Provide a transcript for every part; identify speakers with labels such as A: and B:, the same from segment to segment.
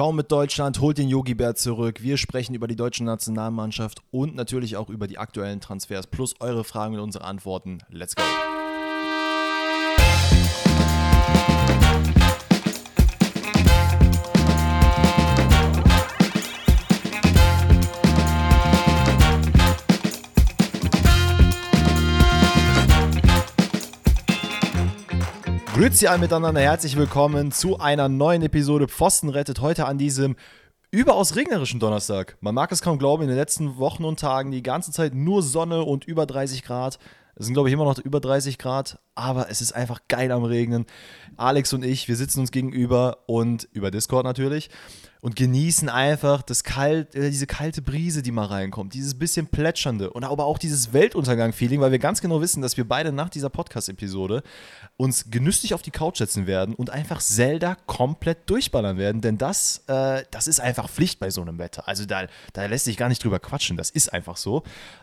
A: Ciao mit Deutschland, holt den Yogi Bär zurück. Wir sprechen über die deutsche Nationalmannschaft und natürlich auch über die aktuellen Transfers plus eure Fragen und unsere Antworten. Let's go! Grüezi alle miteinander, herzlich willkommen zu einer neuen Episode Pfosten rettet heute an diesem überaus regnerischen Donnerstag. Man mag es kaum glauben, in den letzten Wochen und Tagen die ganze Zeit nur Sonne und über 30 Grad. Es sind, glaube ich, immer noch über 30 Grad, aber es ist einfach geil am Regnen. Alex und ich, wir sitzen uns gegenüber und über Discord natürlich und genießen einfach das kalt, äh, diese kalte Brise, die mal reinkommt, dieses bisschen plätschernde und aber auch dieses Weltuntergang-Feeling, weil wir ganz genau wissen, dass wir beide nach dieser Podcast-Episode uns genüsslich auf die Couch setzen werden und einfach Zelda komplett durchballern werden, denn das, äh, das ist einfach Pflicht bei so einem Wetter. Also da, da lässt sich gar nicht drüber quatschen, das ist einfach so.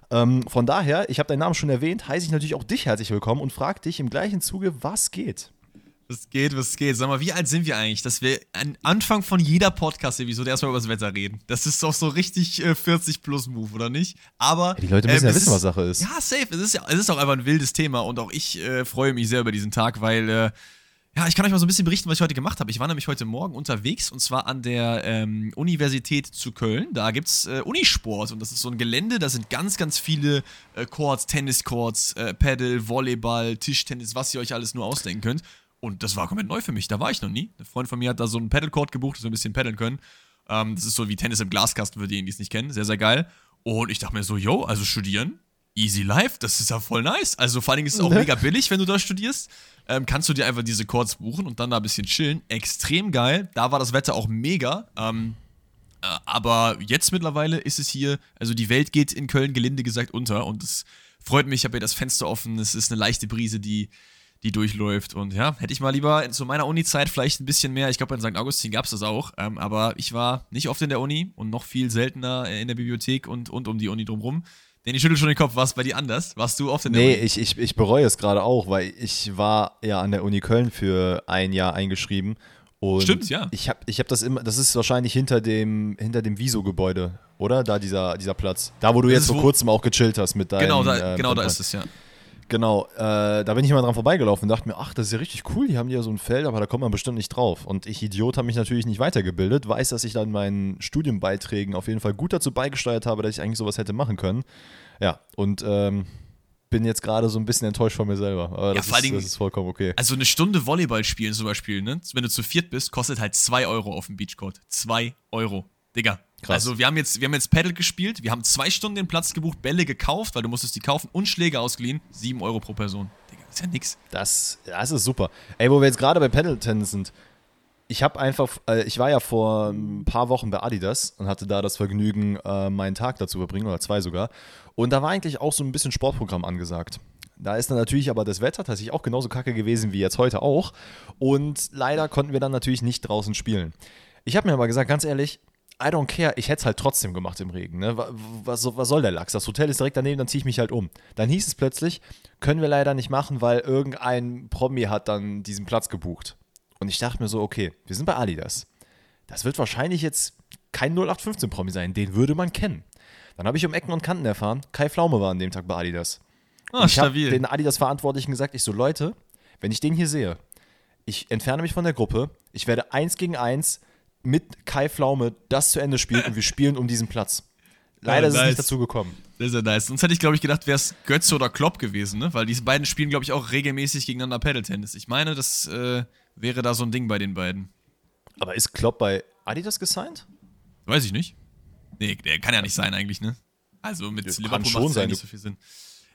A: Ähm, von daher, ich habe deinen Namen schon erwähnt, heiße ich natürlich auch dich herzlich willkommen und frage dich im gleichen Zuge, was geht?
B: Was geht, was geht? Sag mal, wie alt sind wir eigentlich, dass wir am Anfang von jeder Podcast-Episode erstmal über das Wetter reden? Das ist doch so richtig äh, 40-plus-Move, oder nicht? Aber.
A: Ja, die Leute müssen äh, ja wissen, ist, was Sache ist.
B: Ja, safe. Es ist ja es ist auch einfach ein wildes Thema und auch ich äh, freue mich sehr über diesen Tag, weil. Äh, ja, ich kann euch mal so ein bisschen berichten, was ich heute gemacht habe. Ich war nämlich heute Morgen unterwegs und zwar an der ähm, Universität zu Köln. Da gibt es äh, Unisport und das ist so ein Gelände, da sind ganz, ganz viele äh, Courts, Tenniscourts, äh, Paddle, Volleyball, Tischtennis, was ihr euch alles nur ausdenken könnt. Und das war komplett neu für mich. Da war ich noch nie. Ein Freund von mir hat da so einen Paddlecourt gebucht, dass wir ein bisschen paddeln können. Ähm, das ist so wie Tennis im Glaskasten für diejenigen, die es nicht kennen. Sehr, sehr geil. Und ich dachte mir so, yo, also studieren, easy life, das ist ja voll nice. Also vor allen Dingen ist es auch ne? mega billig, wenn du da studierst. Ähm, kannst du dir einfach diese Courts buchen und dann da ein bisschen chillen. Extrem geil. Da war das Wetter auch mega. Ähm, äh, aber jetzt mittlerweile ist es hier, also die Welt geht in Köln gelinde gesagt unter und es freut mich, ich habe hier das Fenster offen, es ist eine leichte Brise, die die durchläuft. Und ja, hätte ich mal lieber zu meiner Uni-Zeit vielleicht ein bisschen mehr. Ich glaube, in St. Augustin gab es das auch. Ähm, aber ich war nicht oft in der Uni und noch viel seltener in der Bibliothek und, und um die Uni drumherum. Denn ich schüttel schon den Kopf, war es bei dir anders? Warst du oft in der
A: nee,
B: Uni?
A: Nee, ich, ich, ich bereue es gerade auch, weil ich war ja an der Uni Köln für ein Jahr eingeschrieben. Und
B: Stimmt, ja.
A: Ich habe ich hab das immer, das ist wahrscheinlich hinter dem, hinter dem Viso-Gebäude, oder? Da dieser, dieser Platz. Da, wo du das jetzt vor kurzem auch gechillt hast mit deinem.
B: Genau, da, äh, genau da ist es, ja.
A: Genau, äh, da bin ich immer dran vorbeigelaufen und dachte mir, ach, das ist ja richtig cool, die haben ja so ein Feld, aber da kommt man bestimmt nicht drauf. Und ich, Idiot, habe mich natürlich nicht weitergebildet, weiß, dass ich dann meinen Studienbeiträgen auf jeden Fall gut dazu beigesteuert habe, dass ich eigentlich sowas hätte machen können. Ja, und ähm, bin jetzt gerade so ein bisschen enttäuscht von mir selber. Aber das, ja, ist, das ist vollkommen okay.
B: Also eine Stunde Volleyball spielen zum Beispiel, ne? wenn du zu viert bist, kostet halt 2 Euro auf dem Beachcourt. 2 Euro. Digga, Krass. Also wir haben jetzt, wir haben jetzt Paddle gespielt, wir haben zwei Stunden den Platz gebucht, Bälle gekauft, weil du musstest die kaufen und Schläge ausgeliehen. Sieben Euro pro Person. Digga, ist ja nix.
A: Das, das ist super. Ey, wo wir jetzt gerade bei Paddle-Tennis sind, ich habe einfach, äh, ich war ja vor ein paar Wochen bei Adidas und hatte da das Vergnügen, äh, meinen Tag dazu verbringen, oder zwei sogar. Und da war eigentlich auch so ein bisschen Sportprogramm angesagt. Da ist dann natürlich aber das Wetter tatsächlich auch genauso kacke gewesen wie jetzt heute auch. Und leider konnten wir dann natürlich nicht draußen spielen. Ich habe mir aber gesagt, ganz ehrlich, I don't care, ich hätte es halt trotzdem gemacht im Regen. Ne? Was, was, soll der Lachs? Das Hotel ist direkt daneben, dann ziehe ich mich halt um. Dann hieß es plötzlich, können wir leider nicht machen, weil irgendein Promi hat dann diesen Platz gebucht. Und ich dachte mir so, okay, wir sind bei Adidas. Das wird wahrscheinlich jetzt kein 0815-Promi sein, den würde man kennen. Dann habe ich um Ecken und Kanten erfahren, Kai Pflaume war an dem Tag bei Adidas.
B: Oh, ich habe
A: den Adidas-Verantwortlichen gesagt, ich so, Leute, wenn ich den hier sehe, ich entferne mich von der Gruppe, ich werde eins gegen eins mit Kai Pflaume das zu Ende spielt und wir spielen um diesen Platz. Leider nice. ist es nicht dazu gekommen.
B: Sehr, sehr nice. Sonst hätte ich, glaube ich, gedacht, wäre es Götze oder Klopp gewesen, ne? Weil diese beiden spielen, glaube ich, auch regelmäßig gegeneinander Paddle-Tennis. Ich meine, das äh, wäre da so ein Ding bei den beiden.
A: Aber ist Klopp bei Adidas gesigned?
B: Weiß ich nicht. Nee, der kann ja nicht sein eigentlich, ne? Also mit
A: ja, Liverpool macht es ja nicht
B: so viel Sinn.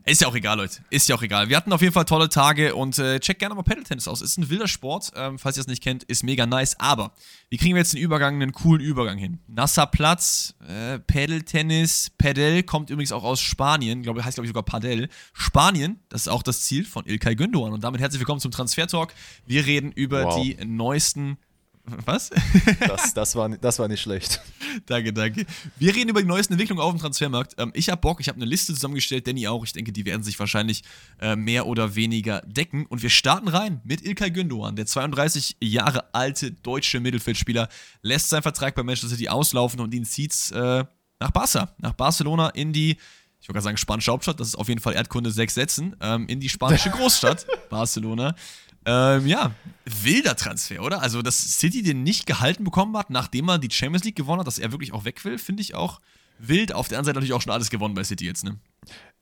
B: Ist ja auch egal, Leute. Ist ja auch egal. Wir hatten auf jeden Fall tolle Tage und äh, checkt gerne mal Paddle Tennis aus. Ist ein wilder Sport, ähm, falls ihr es nicht kennt, ist mega nice. Aber wie kriegen wir jetzt den Übergang, einen coolen Übergang hin? Nasser Platz, äh, Paddle Tennis, Padel kommt übrigens auch aus Spanien, glaube heißt glaube ich sogar Padel. Spanien, das ist auch das Ziel von Ilkay Gündoğan. Und damit herzlich willkommen zum Transfer Talk. Wir reden über wow. die neuesten Was?
A: Das, das, war, das war nicht schlecht.
B: danke, danke. Wir reden über die neuesten Entwicklungen auf dem Transfermarkt. Ähm, ich habe Bock, ich habe eine Liste zusammengestellt, Danny auch. Ich denke, die werden sich wahrscheinlich äh, mehr oder weniger decken. Und wir starten rein mit Ilkay Gündoğan. Der 32 Jahre alte deutsche Mittelfeldspieler lässt seinen Vertrag bei Manchester City auslaufen und ihn zieht äh, nach Barca, nach Barcelona in die ich wollte gerade sagen spanische Hauptstadt, das ist auf jeden Fall Erdkunde sechs Sätzen, ähm, in die spanische Großstadt Barcelona. Ähm, ja, wilder Transfer, oder? Also, dass City den nicht gehalten bekommen hat, nachdem er die Champions League gewonnen hat, dass er wirklich auch weg will, finde ich auch wild. Auf der anderen Seite natürlich auch schon alles gewonnen bei City jetzt, ne?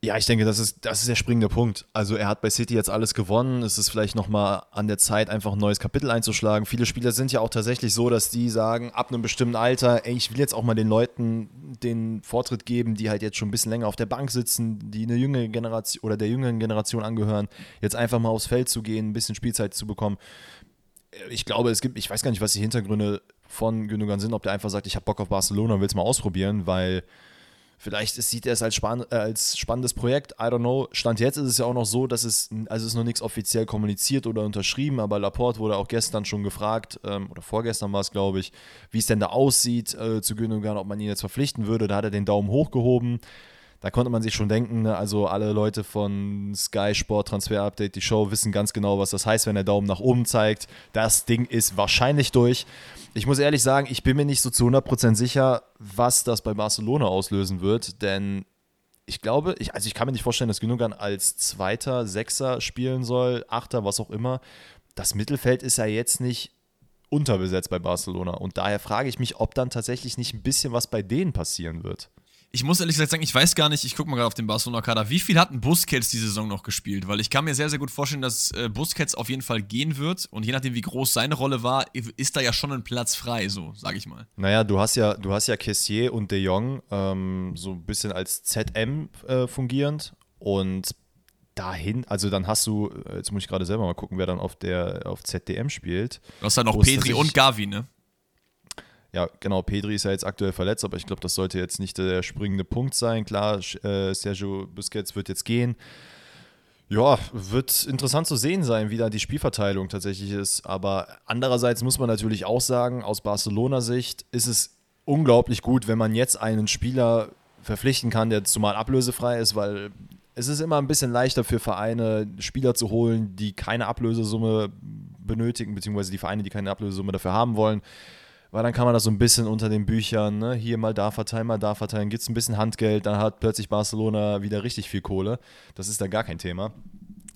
A: Ja, ich denke, das ist, das ist der springende Punkt. Also er hat bei City jetzt alles gewonnen. Es ist vielleicht nochmal an der Zeit, einfach ein neues Kapitel einzuschlagen. Viele Spieler sind ja auch tatsächlich so, dass die sagen, ab einem bestimmten Alter, ey, ich will jetzt auch mal den Leuten den Vortritt geben, die halt jetzt schon ein bisschen länger auf der Bank sitzen, die eine jüngere Generation oder der jüngeren Generation angehören, jetzt einfach mal aufs Feld zu gehen, ein bisschen Spielzeit zu bekommen. Ich glaube, es gibt, ich weiß gar nicht, was die Hintergründe von Gündogan sind, ob der einfach sagt, ich habe Bock auf Barcelona und will es mal ausprobieren, weil Vielleicht sieht er es als, spann äh, als spannendes Projekt. I don't know. Stand jetzt ist es ja auch noch so, dass es, also es ist noch nichts offiziell kommuniziert oder unterschrieben, aber Laporte wurde auch gestern schon gefragt, ähm, oder vorgestern war es, glaube ich, wie es denn da aussieht äh, zu Gündogan, ob man ihn jetzt verpflichten würde. Da hat er den Daumen hochgehoben. Da konnte man sich schon denken, ne? also alle Leute von Sky Sport Transfer Update, die Show, wissen ganz genau, was das heißt, wenn der Daumen nach oben zeigt. Das Ding ist wahrscheinlich durch. Ich muss ehrlich sagen, ich bin mir nicht so zu 100% sicher, was das bei Barcelona auslösen wird, denn ich glaube, ich, also ich kann mir nicht vorstellen, dass Gündogan als Zweiter, Sechser spielen soll, Achter, was auch immer. Das Mittelfeld ist ja jetzt nicht unterbesetzt bei Barcelona und daher frage ich mich, ob dann tatsächlich nicht ein bisschen was bei denen passieren wird.
B: Ich muss ehrlich gesagt sagen, ich weiß gar nicht, ich gucke mal gerade auf den Barcelona-Kader, wie viel hat ein Busquets die Saison noch gespielt? Weil ich kann mir sehr, sehr gut vorstellen, dass äh, Busquets auf jeden Fall gehen wird und je nachdem, wie groß seine Rolle war, ist da ja schon ein Platz frei, so, sage ich mal.
A: Naja, du hast ja, du hast ja Kessier und De Jong ähm, so ein bisschen als ZM äh, fungierend und dahin, also dann hast du, äh, jetzt muss ich gerade selber mal gucken, wer dann auf der auf ZDM spielt.
B: Du hast dann noch Petri und Gavi, ne?
A: Ja, genau, Pedri ist ja jetzt aktuell verletzt, aber ich glaube, das sollte jetzt nicht der springende Punkt sein. Klar, äh, Sergio Busquets wird jetzt gehen. Ja, wird interessant zu sehen sein, wie da die Spielverteilung tatsächlich ist. Aber andererseits muss man natürlich auch sagen, aus Barcelona-Sicht ist es unglaublich gut, wenn man jetzt einen Spieler verpflichten kann, der zumal ablösefrei ist, weil es ist immer ein bisschen leichter für Vereine, Spieler zu holen, die keine Ablösesumme benötigen, beziehungsweise die Vereine, die keine Ablösesumme dafür haben wollen weil dann kann man das so ein bisschen unter den Büchern, ne, hier mal da verteilen, mal da verteilen, gibt es ein bisschen Handgeld, dann hat plötzlich Barcelona wieder richtig viel Kohle. Das ist da gar kein Thema.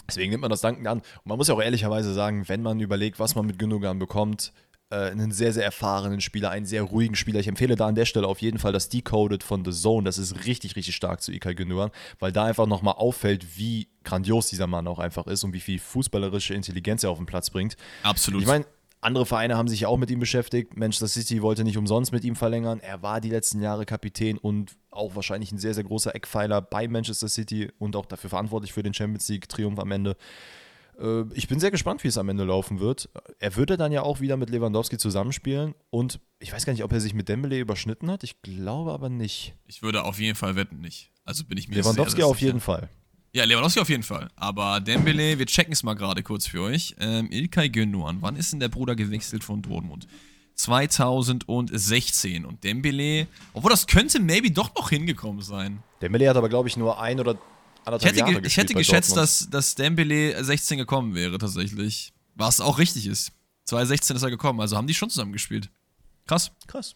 A: Deswegen nimmt man das dankend an. Und man muss ja auch ehrlicherweise sagen, wenn man überlegt, was man mit Gündogan bekommt, äh, einen sehr, sehr erfahrenen Spieler, einen sehr ruhigen Spieler. Ich empfehle da an der Stelle auf jeden Fall das Decoded von The Zone. Das ist richtig, richtig stark zu Ilkay Gündogan, weil da einfach nochmal auffällt, wie grandios dieser Mann auch einfach ist und wie viel fußballerische Intelligenz er auf den Platz bringt.
B: Absolut.
A: Ich meine, andere Vereine haben sich auch mit ihm beschäftigt. Manchester City wollte nicht umsonst mit ihm verlängern. Er war die letzten Jahre Kapitän und auch wahrscheinlich ein sehr, sehr großer Eckpfeiler bei Manchester City und auch dafür verantwortlich für den Champions League-Triumph am Ende. Äh, ich bin sehr gespannt, wie es am Ende laufen wird. Er würde dann ja auch wieder mit Lewandowski zusammenspielen und ich weiß gar nicht, ob er sich mit Dembele überschnitten hat. Ich glaube aber nicht.
B: Ich würde auf jeden Fall wetten nicht. Also bin ich mir
A: Lewandowski sehr, sehr auf jeden Fall.
B: Ja, Lewandowski auf jeden Fall. Aber Dembele, wir checken es mal gerade kurz für euch. Ähm, Ilkay Gündoğan, wann ist denn der Bruder gewechselt von Dortmund? 2016. Und Dembele, obwohl das könnte maybe doch noch hingekommen sein.
A: Dembele hat aber, glaube ich, nur ein oder anderthalb
B: ich hätte,
A: Jahre
B: Ich hätte geschätzt, dass, dass Dembele 16 gekommen wäre, tatsächlich. Was auch richtig ist. 2016 ist er gekommen, also haben die schon zusammen gespielt. Krass.
A: Krass.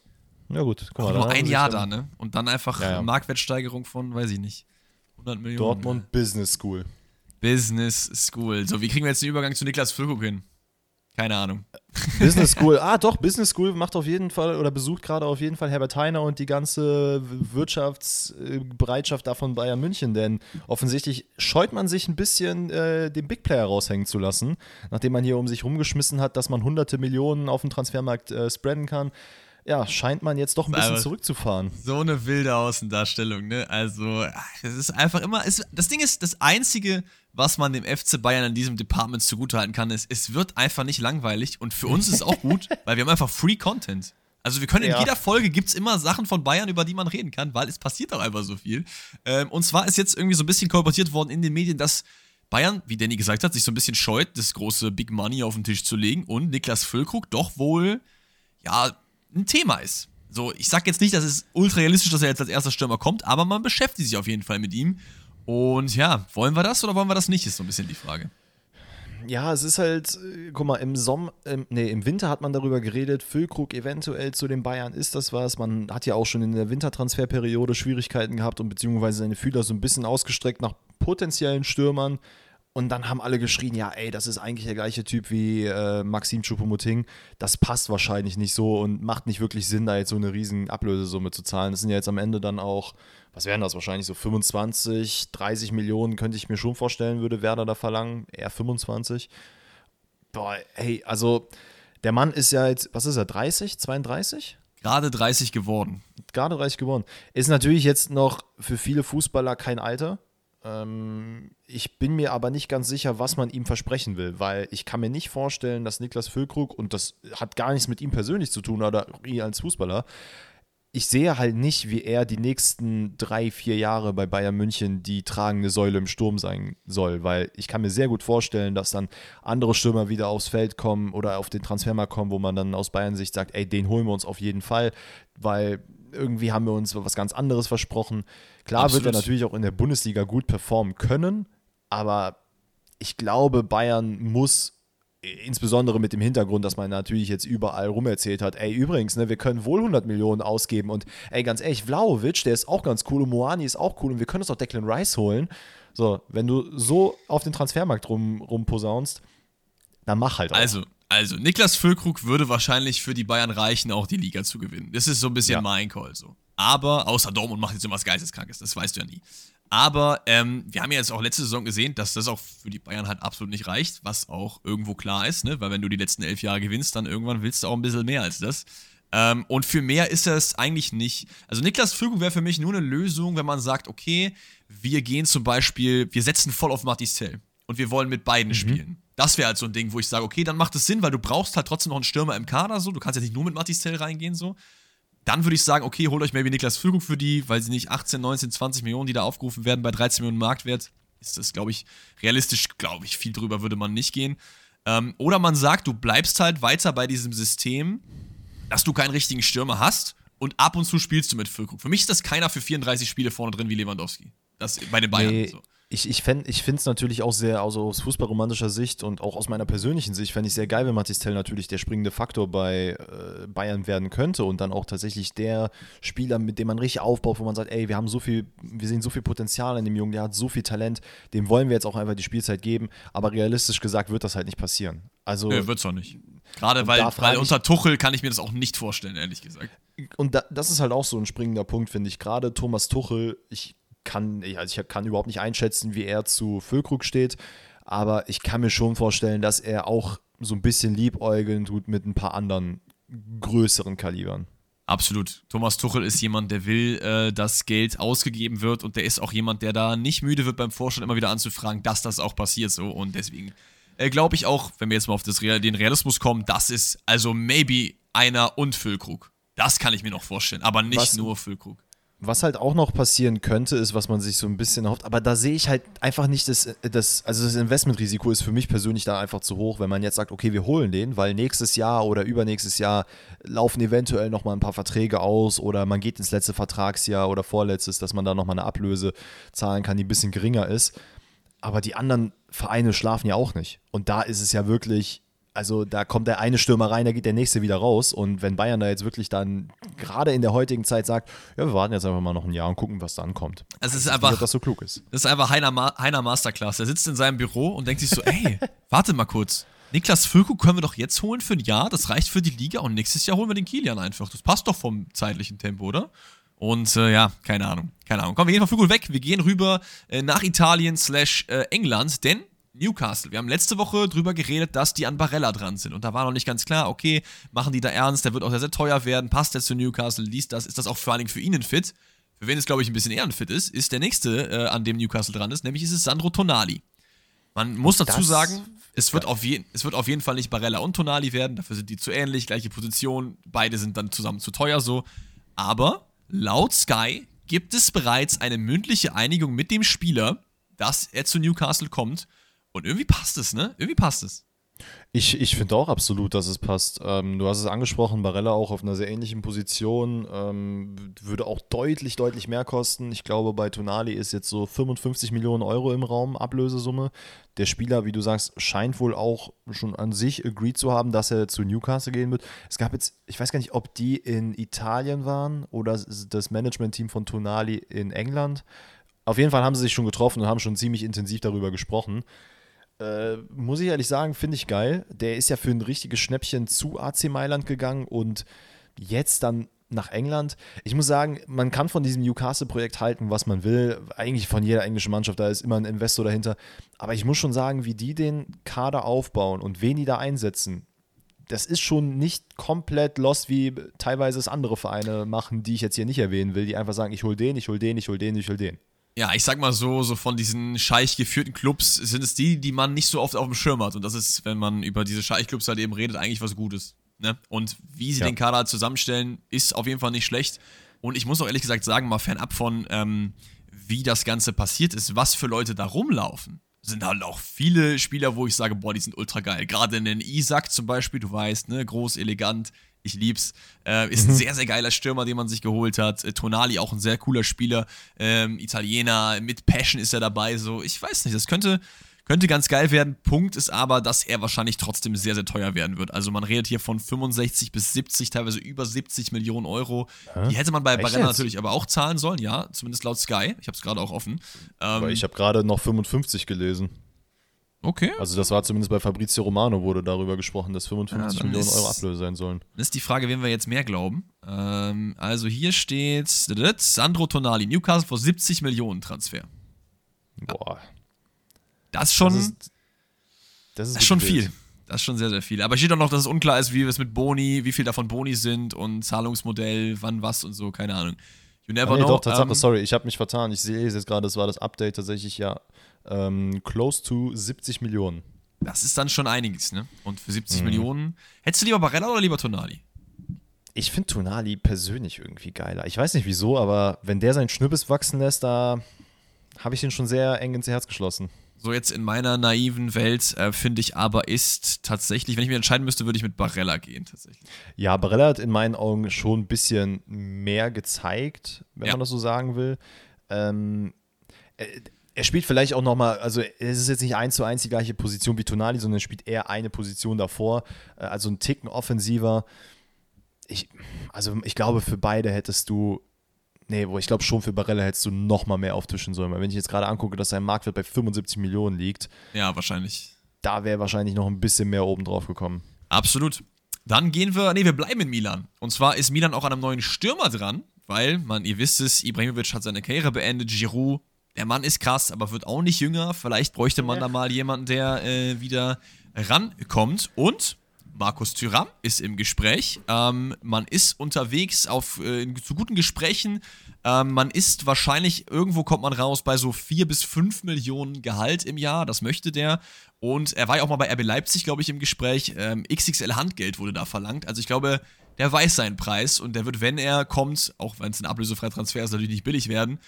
A: Ja, gut.
B: Guck mal, nur ein Jahr da, ne? Und dann einfach ja, ja. Marktwertsteigerung von, weiß ich nicht.
A: 100 Millionen. Dortmund. Business School.
B: Business School. So, wie kriegen wir jetzt den Übergang zu Niklas Füllkrug hin? Keine Ahnung.
A: Business School. Ah, doch, Business School macht auf jeden Fall oder besucht gerade auf jeden Fall Herbert Heiner und die ganze Wirtschaftsbereitschaft davon Bayern München, denn offensichtlich scheut man sich ein bisschen, äh, den Big Player raushängen zu lassen, nachdem man hier um sich rumgeschmissen hat, dass man hunderte Millionen auf dem Transfermarkt äh, spreaden kann ja, scheint man jetzt doch ein bisschen zurückzufahren.
B: So eine wilde Außendarstellung, ne? Also, es ist einfach immer. Es, das Ding ist, das Einzige, was man dem FC Bayern in diesem Department zugutehalten kann, ist, es wird einfach nicht langweilig und für uns ist es auch gut, weil wir haben einfach Free Content. Also wir können in ja. jeder Folge gibt es immer Sachen von Bayern, über die man reden kann, weil es passiert auch einfach so viel. Ähm, und zwar ist jetzt irgendwie so ein bisschen kolportiert worden in den Medien, dass Bayern, wie Danny gesagt hat, sich so ein bisschen scheut, das große Big Money auf den Tisch zu legen und Niklas Füllkrug doch wohl ja, ein Thema ist. So, ich sag jetzt nicht, dass es ultra realistisch, dass er jetzt als erster Stürmer kommt, aber man beschäftigt sich auf jeden Fall mit ihm. Und ja, wollen wir das oder wollen wir das nicht, ist so ein bisschen die Frage.
A: Ja, es ist halt, äh, guck mal, im Sommer, ähm, nee, im Winter hat man darüber geredet, Füllkrug eventuell zu den Bayern, ist das was? Man hat ja auch schon in der Wintertransferperiode Schwierigkeiten gehabt und beziehungsweise seine Fühler so ein bisschen ausgestreckt nach potenziellen Stürmern. Und dann haben alle geschrien, ja, ey, das ist eigentlich der gleiche Typ wie äh, Maxim Choupo-Moting. Das passt wahrscheinlich nicht so und macht nicht wirklich Sinn, da jetzt so eine riesen Ablösesumme zu zahlen. Das sind ja jetzt am Ende dann auch, was wären das wahrscheinlich, so 25, 30 Millionen könnte ich mir schon vorstellen, würde Werder da verlangen. Eher 25. Boah, hey, also der Mann ist ja jetzt, was ist er, 30, 32?
B: Gerade 30 geworden.
A: Gerade 30 geworden. Ist natürlich jetzt noch für viele Fußballer kein Alter ich bin mir aber nicht ganz sicher, was man ihm versprechen will, weil ich kann mir nicht vorstellen, dass Niklas Füllkrug, und das hat gar nichts mit ihm persönlich zu tun oder ihn als Fußballer, ich sehe halt nicht, wie er die nächsten drei, vier Jahre bei Bayern München die tragende Säule im Sturm sein soll, weil ich kann mir sehr gut vorstellen, dass dann andere Stürmer wieder aufs Feld kommen oder auf den Transfermarkt kommen, wo man dann aus Bayern Sicht sagt, ey, den holen wir uns auf jeden Fall, weil irgendwie haben wir uns was ganz anderes versprochen. Klar Absolut. wird er natürlich auch in der Bundesliga gut performen können, aber ich glaube, Bayern muss insbesondere mit dem Hintergrund, dass man natürlich jetzt überall rumerzählt hat, ey, übrigens, ne, wir können wohl 100 Millionen ausgeben und ey, ganz ehrlich, Vlaovic, der ist auch ganz cool und Moani ist auch cool und wir können uns auch Declan Rice holen. So, wenn du so auf den Transfermarkt rum, rumposaunst, dann mach halt
B: auch. Also, also, Niklas Füllkrug würde wahrscheinlich für die Bayern reichen, auch die Liga zu gewinnen. Das ist so ein bisschen ja. mein Call so. Aber, außer Dortmund macht jetzt irgendwas Geisteskrankes, das weißt du ja nie. Aber ähm, wir haben ja jetzt auch letzte Saison gesehen, dass das auch für die Bayern halt absolut nicht reicht, was auch irgendwo klar ist, ne? Weil wenn du die letzten elf Jahre gewinnst, dann irgendwann willst du auch ein bisschen mehr als das. Ähm, und für mehr ist das eigentlich nicht. Also Niklas Füllkrug wäre für mich nur eine Lösung, wenn man sagt, okay, wir gehen zum Beispiel, wir setzen voll auf Marticel und wir wollen mit beiden mhm. spielen. Das wäre halt so ein Ding, wo ich sage, okay, dann macht es Sinn, weil du brauchst halt trotzdem noch einen Stürmer im Kader, so. Du kannst ja nicht nur mit Marticel reingehen, so. Dann würde ich sagen, okay, holt euch maybe Niklas Füllkrug für die, weil sie nicht 18, 19, 20 Millionen, die da aufgerufen werden, bei 13 Millionen Marktwert, ist das, glaube ich, realistisch, glaube ich, viel drüber würde man nicht gehen. Ähm, oder man sagt, du bleibst halt weiter bei diesem System, dass du keinen richtigen Stürmer hast und ab und zu spielst du mit Füllkrug. Für mich ist das keiner für 34 Spiele vorne drin wie Lewandowski. Das bei den Bayern. Nee,
A: so ich, ich, ich finde es natürlich auch sehr, also aus fußballromantischer Sicht und auch aus meiner persönlichen Sicht, fände ich sehr geil, wenn Mathis Tell natürlich der springende Faktor bei äh, Bayern werden könnte und dann auch tatsächlich der Spieler, mit dem man richtig aufbaut, wo man sagt, ey, wir haben so viel, wir sehen so viel Potenzial in dem Jungen, der hat so viel Talent, dem wollen wir jetzt auch einfach die Spielzeit geben, aber realistisch gesagt wird das halt nicht passieren. Also,
B: nee, wird's auch nicht. Gerade weil, weil unter Tuchel kann ich mir das auch nicht vorstellen, ehrlich gesagt.
A: Und da, das ist halt auch so ein springender Punkt, finde ich. Gerade Thomas Tuchel, ich kann, also ich kann überhaupt nicht einschätzen, wie er zu Füllkrug steht, aber ich kann mir schon vorstellen, dass er auch so ein bisschen liebäugeln tut mit ein paar anderen größeren Kalibern.
B: Absolut. Thomas Tuchel ist jemand, der will, äh, dass Geld ausgegeben wird und der ist auch jemand, der da nicht müde wird beim Vorstand immer wieder anzufragen, dass das auch passiert so und deswegen äh, glaube ich auch, wenn wir jetzt mal auf das Real, den Realismus kommen, das ist also maybe einer und Füllkrug. Das kann ich mir noch vorstellen, aber nicht Was, nur Füllkrug.
A: Was halt auch noch passieren könnte, ist, was man sich so ein bisschen hofft, aber da sehe ich halt einfach nicht das, das, also das Investmentrisiko ist für mich persönlich da einfach zu hoch, wenn man jetzt sagt, okay, wir holen den, weil nächstes Jahr oder übernächstes Jahr laufen eventuell nochmal ein paar Verträge aus oder man geht ins letzte Vertragsjahr oder vorletztes, dass man da nochmal eine Ablöse zahlen kann, die ein bisschen geringer ist. Aber die anderen Vereine schlafen ja auch nicht. Und da ist es ja wirklich also da kommt der eine Stürmer rein, da geht der nächste wieder raus. Und wenn Bayern da jetzt wirklich dann gerade in der heutigen Zeit sagt, ja, wir warten jetzt einfach mal noch ein Jahr und gucken, was dann kommt.
B: Also es ist einfach,
A: nicht, das so klug ist.
B: Das ist einfach Heiner, Ma Heiner Masterclass. Der sitzt in seinem Büro und denkt sich so, ey, warte mal kurz. Niklas Füllkrug können wir doch jetzt holen für ein Jahr. Das reicht für die Liga und nächstes Jahr holen wir den Kilian einfach. Das passt doch vom zeitlichen Tempo, oder? Und äh, ja, keine Ahnung. Keine Ahnung. Komm, wir gehen von Füllkrug weg. Wir gehen rüber äh, nach Italien slash äh, England, denn Newcastle. Wir haben letzte Woche drüber geredet, dass die an Barella dran sind. Und da war noch nicht ganz klar, okay, machen die da ernst, der wird auch sehr, sehr teuer werden, passt der zu Newcastle, liest das, ist das auch vor allen Dingen für ihn ein Fit? Für wen es, glaube ich, ein bisschen eher ein Fit ist, ist der nächste, äh, an dem Newcastle dran ist, nämlich ist es Sandro Tonali. Man muss dazu das, sagen, es wird, auf je, es wird auf jeden Fall nicht Barella und Tonali werden, dafür sind die zu ähnlich, gleiche Position, beide sind dann zusammen zu teuer so. Aber laut Sky gibt es bereits eine mündliche Einigung mit dem Spieler, dass er zu Newcastle kommt und irgendwie passt es, ne? Irgendwie passt es.
A: Ich, ich finde auch absolut, dass es passt. Ähm, du hast es angesprochen, Barella auch auf einer sehr ähnlichen Position, ähm, würde auch deutlich, deutlich mehr kosten. Ich glaube, bei Tonali ist jetzt so 55 Millionen Euro im Raum Ablösesumme. Der Spieler, wie du sagst, scheint wohl auch schon an sich agreed zu haben, dass er zu Newcastle gehen wird. Es gab jetzt, ich weiß gar nicht, ob die in Italien waren oder das Management-Team von Tonali in England. Auf jeden Fall haben sie sich schon getroffen und haben schon ziemlich intensiv darüber gesprochen. Äh, muss ich ehrlich sagen, finde ich geil. Der ist ja für ein richtiges Schnäppchen zu AC Mailand gegangen und jetzt dann nach England. Ich muss sagen, man kann von diesem Newcastle-Projekt halten, was man will. Eigentlich von jeder englischen Mannschaft, da ist immer ein Investor dahinter. Aber ich muss schon sagen, wie die den Kader aufbauen und wen die da einsetzen, das ist schon nicht komplett lost, wie teilweise es andere Vereine machen, die ich jetzt hier nicht erwähnen will, die einfach sagen, ich hol den, ich hol den, ich hol den, ich hol den
B: ja, ich sag mal so, so von diesen scheich geführten Clubs sind es die, die man nicht so oft auf dem Schirm hat. Und das ist, wenn man über diese Scheichclubs halt eben redet, eigentlich was Gutes. Ne? Und wie sie ja. den Kader halt zusammenstellen, ist auf jeden Fall nicht schlecht. Und ich muss auch ehrlich gesagt sagen, mal fernab von, ähm, wie das Ganze passiert ist, was für Leute da rumlaufen, sind halt auch viele Spieler, wo ich sage, boah, die sind ultra geil. Gerade in den Isaac zum Beispiel, du weißt, ne, groß, elegant, ich lieb's. Äh, ist ein mhm. sehr, sehr geiler Stürmer, den man sich geholt hat. Äh, Tonali auch ein sehr cooler Spieler. Ähm, Italiener, mit Passion ist er dabei. So, ich weiß nicht, das könnte, könnte ganz geil werden. Punkt ist aber, dass er wahrscheinlich trotzdem sehr, sehr teuer werden wird. Also man redet hier von 65 bis 70, teilweise über 70 Millionen Euro. Hä? Die hätte man bei Barella natürlich aber auch zahlen sollen, ja, zumindest laut Sky. Ich habe es gerade auch offen.
A: Ähm, ich habe gerade noch 55 gelesen.
B: Okay.
A: Also das war zumindest bei Fabrizio Romano wurde darüber gesprochen, dass 55 ja, Millionen Euro Ablöse sein sollen.
B: Das ist die Frage, wem wir jetzt mehr glauben. Ähm, also hier steht Sandro Tonali, Newcastle vor 70 Millionen Transfer.
A: Boah.
B: Das ist schon,
A: das ist,
B: das ist, das ist schon viel. Das ist schon sehr, sehr viel. Aber steht auch noch, dass es unklar ist, wie es mit Boni, wie viel davon Boni sind und Zahlungsmodell, wann was und so, keine Ahnung.
A: You never ah, nee, know. Doch, Tatsache, ähm, sorry, ich habe mich vertan. Ich sehe jetzt gerade, das war das Update tatsächlich ja ähm, close to 70 Millionen.
B: Das ist dann schon einiges, ne? Und für 70 mhm. Millionen. Hättest du lieber Barella oder lieber Tonali?
A: Ich finde Tonali persönlich irgendwie geiler. Ich weiß nicht wieso, aber wenn der seinen Schnippes wachsen lässt, da habe ich ihn schon sehr eng ins Herz geschlossen.
B: So jetzt in meiner naiven Welt äh, finde ich aber ist tatsächlich, wenn ich mir entscheiden müsste, würde ich mit Barella gehen tatsächlich.
A: Ja, Barella hat in meinen Augen schon ein bisschen mehr gezeigt, wenn ja. man das so sagen will. Ähm, äh, er spielt vielleicht auch nochmal, also es ist jetzt nicht eins zu eins die gleiche Position wie Tonali, sondern er spielt eher eine Position davor, äh, also ein Ticken offensiver. Ich, also ich glaube, für beide hättest du, nee, wo ich glaube schon für Barella hättest du nochmal mehr auftischen sollen, weil wenn ich jetzt gerade angucke, dass sein Marktwert bei 75 Millionen liegt.
B: Ja, wahrscheinlich.
A: Da wäre wahrscheinlich noch ein bisschen mehr oben drauf gekommen.
B: Absolut. Dann gehen wir, nee, wir bleiben in Milan. Und zwar ist Milan auch an einem neuen Stürmer dran, weil, man, ihr wisst es, Ibrahimovic hat seine Karriere beendet, Giroud der Mann ist krass, aber wird auch nicht jünger. Vielleicht bräuchte man ja. da mal jemanden, der äh, wieder rankommt. Und Markus Thüram ist im Gespräch. Ähm, man ist unterwegs auf, äh, zu guten Gesprächen. Ähm, man ist wahrscheinlich, irgendwo kommt man raus bei so 4 bis 5 Millionen Gehalt im Jahr. Das möchte der. Und er war ja auch mal bei RB Leipzig, glaube ich, im Gespräch. Ähm, XXL Handgeld wurde da verlangt. Also ich glaube, der weiß seinen Preis und der wird, wenn er kommt, auch wenn es ein ablösefreier Transfer ist, natürlich nicht billig werden.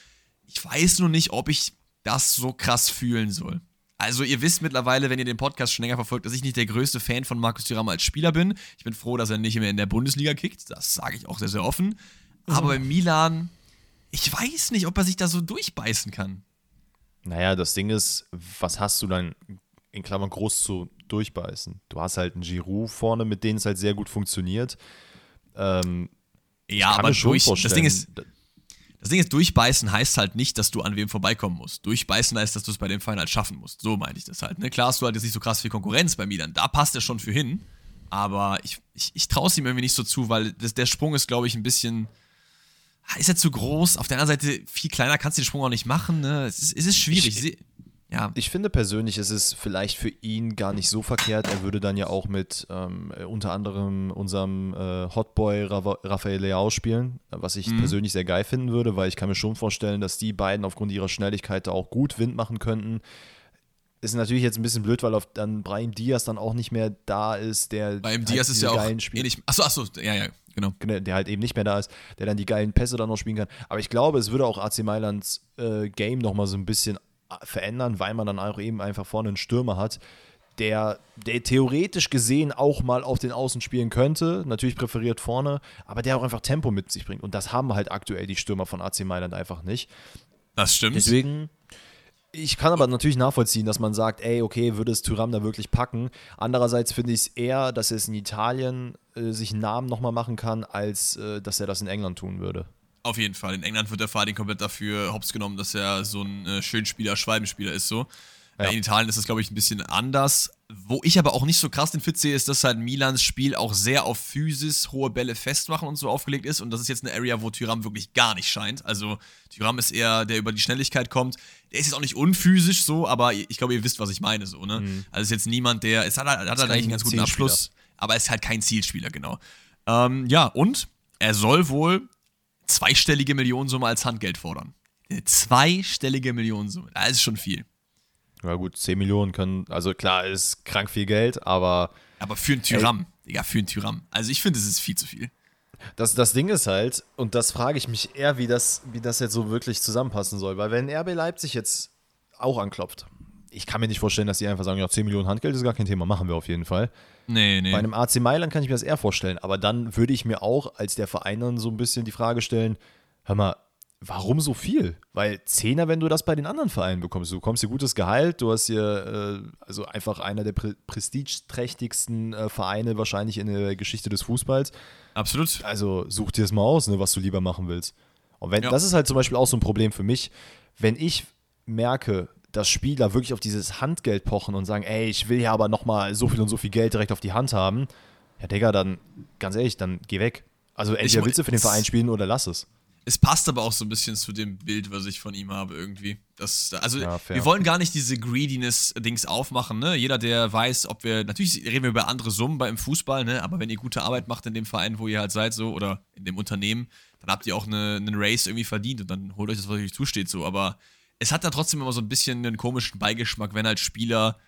B: Ich weiß nur nicht, ob ich das so krass fühlen soll. Also ihr wisst mittlerweile, wenn ihr den Podcast schon länger verfolgt, dass ich nicht der größte Fan von Markus Thuram als Spieler bin. Ich bin froh, dass er nicht mehr in der Bundesliga kickt. Das sage ich auch sehr, sehr offen. Aber bei Milan, ich weiß nicht, ob er sich da so durchbeißen kann.
A: Naja, das Ding ist, was hast du dann in Klammern groß zu durchbeißen? Du hast halt einen Giroud vorne, mit denen es halt sehr gut funktioniert. Ähm,
B: ja, aber durch, das Ding ist, das Ding ist, durchbeißen heißt halt nicht, dass du an wem vorbeikommen musst. Durchbeißen heißt, dass du es bei dem Verein halt schaffen musst. So meine ich das halt. Ne? Klar hast du halt jetzt nicht so krass viel Konkurrenz bei Milan. Da passt er schon für hin. Aber ich, ich, ich traue es ihm irgendwie nicht so zu, weil das, der Sprung ist, glaube ich, ein bisschen. Ist er zu groß? Auf der anderen Seite, viel kleiner kannst du den Sprung auch nicht machen. Ne? Es, ist, es ist schwierig. Ich,
A: ja. Ich finde persönlich, ist es vielleicht für ihn gar nicht so verkehrt. Er würde dann ja auch mit ähm, unter anderem unserem äh, Hotboy Rafael Leao spielen, was ich mhm. persönlich sehr geil finden würde, weil ich kann mir schon vorstellen, dass die beiden aufgrund ihrer Schnelligkeit da auch gut Wind machen könnten. Ist natürlich jetzt ein bisschen blöd, weil auf dann Brian Diaz dann auch nicht mehr da ist, der.
B: Ihm halt Diaz ist ja auch ähnlich. Achso, achso, ja, ja, genau.
A: genau. Der halt eben nicht mehr da ist, der dann die geilen Pässe dann noch spielen kann. Aber ich glaube, es würde auch AC Mailands äh, Game nochmal so ein bisschen verändern, weil man dann auch eben einfach vorne einen Stürmer hat, der, der theoretisch gesehen auch mal auf den Außen spielen könnte, natürlich präferiert vorne, aber der auch einfach Tempo mit sich bringt. Und das haben halt aktuell die Stürmer von AC Mailand einfach nicht.
B: Das stimmt.
A: Deswegen, ich kann aber natürlich nachvollziehen, dass man sagt, ey, okay, würde es Tyram da wirklich packen. Andererseits finde ich es eher, dass er es in Italien äh, sich einen Namen nochmal machen kann, als äh, dass er das in England tun würde.
B: Auf jeden Fall. In England wird der Verein komplett dafür hops genommen, dass er so ein äh, Schönspieler, Schwalbenspieler ist so. Ja. In Italien ist das, glaube ich, ein bisschen anders. Wo ich aber auch nicht so krass den Fit sehe, ist, dass halt Milans Spiel auch sehr auf Physis, hohe Bälle festmachen und so aufgelegt ist. Und das ist jetzt eine Area, wo Tyram wirklich gar nicht scheint. Also Tyram ist eher, der über die Schnelligkeit kommt. Der ist jetzt auch nicht unphysisch so, aber ich glaube, ihr wisst, was ich meine. So, ne? Mhm. Also ist jetzt niemand, der. Es hat, hat, hat halt eigentlich einen ganz guten Abschluss, aber ist halt kein Zielspieler, genau. Ähm, ja, und er soll wohl zweistellige Millionensumme als Handgeld fordern. Eine zweistellige Millionensumme. Das ist schon viel.
A: Ja, gut, 10 Millionen können, also klar, ist krank viel Geld, aber.
B: Aber für einen Tyram, Digga, für einen Tyram. Also ich finde, es ist viel zu viel.
A: Das, das Ding ist halt, und das frage ich mich eher, wie das, wie das jetzt so wirklich zusammenpassen soll, weil wenn RB Leipzig jetzt auch anklopft, ich kann mir nicht vorstellen, dass die einfach sagen, ja, 10 Millionen Handgeld ist gar kein Thema, machen wir auf jeden Fall.
B: Nee, nee.
A: Bei einem AC Mailand kann ich mir das eher vorstellen, aber dann würde ich mir auch als der Verein dann so ein bisschen die Frage stellen, hör mal, warum so viel? Weil Zehner, wenn du das bei den anderen Vereinen bekommst, du bekommst hier gutes Gehalt, du hast hier äh, also einfach einer der pre prestigeträchtigsten äh, Vereine wahrscheinlich in der Geschichte des Fußballs.
B: Absolut.
A: Also such dir es mal aus, ne, was du lieber machen willst. Und wenn, ja. das ist halt zum Beispiel auch so ein Problem für mich, wenn ich merke, dass Spieler wirklich auf dieses Handgeld pochen und sagen, ey, ich will ja aber nochmal so viel und so viel Geld direkt auf die Hand haben, ja, Digga, dann, ganz ehrlich, dann geh weg. Also entweder willst du für den Verein spielen oder lass es.
B: Es passt aber auch so ein bisschen zu dem Bild, was ich von ihm habe, irgendwie. Das, also, ja, wir wollen gar nicht diese Greediness-Dings aufmachen, ne? Jeder, der weiß, ob wir, natürlich reden wir über andere Summen beim Fußball, ne? Aber wenn ihr gute Arbeit macht in dem Verein, wo ihr halt seid, so, oder in dem Unternehmen, dann habt ihr auch eine, einen Race irgendwie verdient und dann holt euch das, was euch zusteht, so. Aber es hat da trotzdem immer so ein bisschen einen komischen Beigeschmack, wenn halt Spieler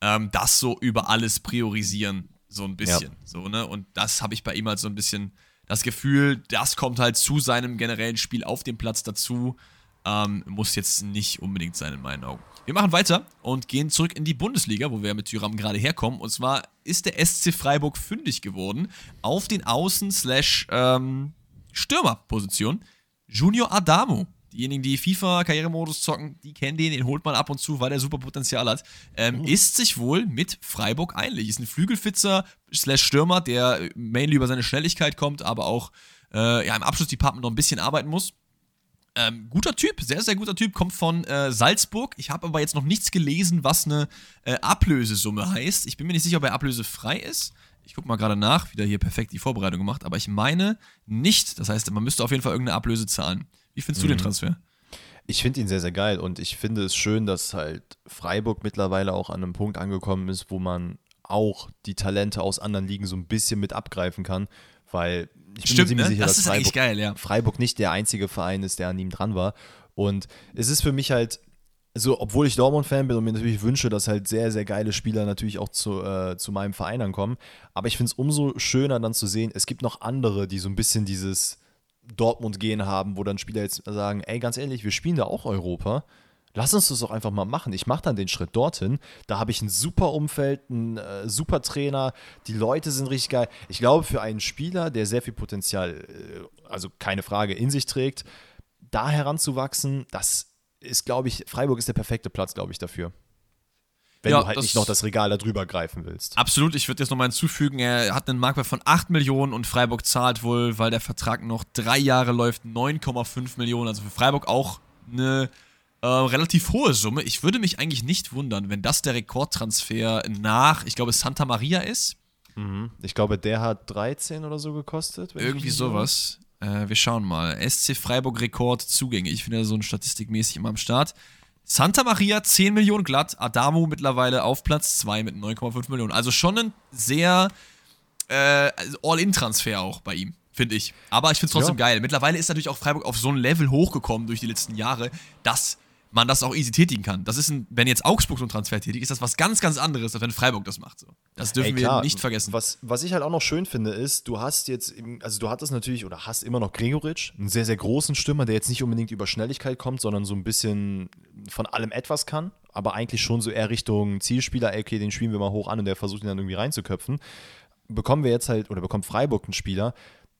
B: ähm, das so über alles priorisieren, so ein bisschen, ja. so, ne? Und das habe ich bei ihm halt so ein bisschen das Gefühl, das kommt halt zu seinem generellen Spiel auf dem Platz dazu. Ähm, muss jetzt nicht unbedingt sein in meinen Augen. Wir machen weiter und gehen zurück in die Bundesliga, wo wir mit Tyram gerade herkommen. Und zwar ist der SC Freiburg fündig geworden auf den Außen-Stürmer-Position. Ähm, Junior Adamo diejenigen, die FIFA-Karrieremodus zocken, die kennen den, den holt man ab und zu, weil der super Potenzial hat. Ähm, oh. Ist sich wohl mit Freiburg einig. Ist ein Flügelfitzer slash Stürmer, der mainly über seine Schnelligkeit kommt, aber auch äh, ja, im Abschlussdepartment noch ein bisschen arbeiten muss. Ähm, guter Typ, sehr, sehr guter Typ, kommt von äh, Salzburg. Ich habe aber jetzt noch nichts gelesen, was eine äh, Ablösesumme heißt. Ich bin mir nicht sicher, ob er ablösefrei ist. Ich gucke mal gerade nach, wieder hier perfekt die Vorbereitung gemacht, aber ich meine nicht. Das heißt, man müsste auf jeden Fall irgendeine Ablöse zahlen. Wie findest mhm. du den mhm. Transfer?
A: Ich finde ihn sehr, sehr geil und ich finde es schön, dass halt Freiburg mittlerweile auch an einem Punkt angekommen ist, wo man auch die Talente aus anderen Ligen so ein bisschen mit abgreifen kann, weil ich bin
B: Stimmt,
A: mir
B: ne?
A: sicher,
B: das
A: dass
B: Freiburg,
A: geil,
B: ja.
A: Freiburg nicht der einzige Verein ist, der an ihm dran war. Und es ist für mich halt so, obwohl ich Dortmund-Fan bin und mir natürlich wünsche, dass halt sehr, sehr geile Spieler natürlich auch zu, äh, zu meinem Verein ankommen, aber ich finde es umso schöner dann zu sehen, es gibt noch andere, die so ein bisschen dieses Dortmund gehen haben, wo dann Spieler jetzt sagen, ey, ganz ehrlich, wir spielen da auch Europa. Lass uns das doch einfach mal machen. Ich mache dann den Schritt dorthin. Da habe ich ein super Umfeld, einen äh, super Trainer. Die Leute sind richtig geil. Ich glaube, für einen Spieler, der sehr viel Potenzial, äh, also keine Frage, in sich trägt, da heranzuwachsen, das ist, glaube ich, Freiburg ist der perfekte Platz, glaube ich, dafür. Wenn ja, du halt nicht noch das Regal da drüber greifen willst.
B: Absolut, ich würde jetzt nochmal hinzufügen, er hat einen Marktwert von 8 Millionen und Freiburg zahlt wohl, weil der Vertrag noch drei Jahre läuft, 9,5 Millionen. Also für Freiburg auch eine äh, relativ hohe Summe. Ich würde mich eigentlich nicht wundern, wenn das der Rekordtransfer nach, ich glaube, Santa Maria ist.
A: Mhm. Ich glaube, der hat 13 oder so gekostet.
B: Irgendwie sowas. Äh, wir schauen mal. SC Freiburg Rekord Zugänge. Ich finde so ein statistikmäßig immer am Start. Santa Maria 10 Millionen glatt, Adamo mittlerweile auf Platz 2 mit 9,5 Millionen. Also schon ein sehr äh, All-In-Transfer auch bei ihm, finde ich. Aber ich finde es trotzdem ja. geil. Mittlerweile ist natürlich auch Freiburg auf so ein Level hochgekommen durch die letzten Jahre, dass man das auch easy tätigen kann. Das ist ein, wenn jetzt Augsburg so ein Transfer tätigt, ist das was ganz, ganz anderes, als wenn Freiburg das macht. So. Das dürfen Ey, wir nicht vergessen.
A: Was, was ich halt auch noch schön finde, ist, du hast jetzt, also du hattest natürlich oder hast immer noch Gregoritsch, einen sehr, sehr großen Stürmer, der jetzt nicht unbedingt über Schnelligkeit kommt, sondern so ein bisschen von allem etwas kann. aber eigentlich schon so eher Richtung Zielspieler, okay, den spielen wir mal hoch an und der versucht ihn dann irgendwie reinzuköpfen. Bekommen wir jetzt halt, oder bekommt Freiburg einen Spieler,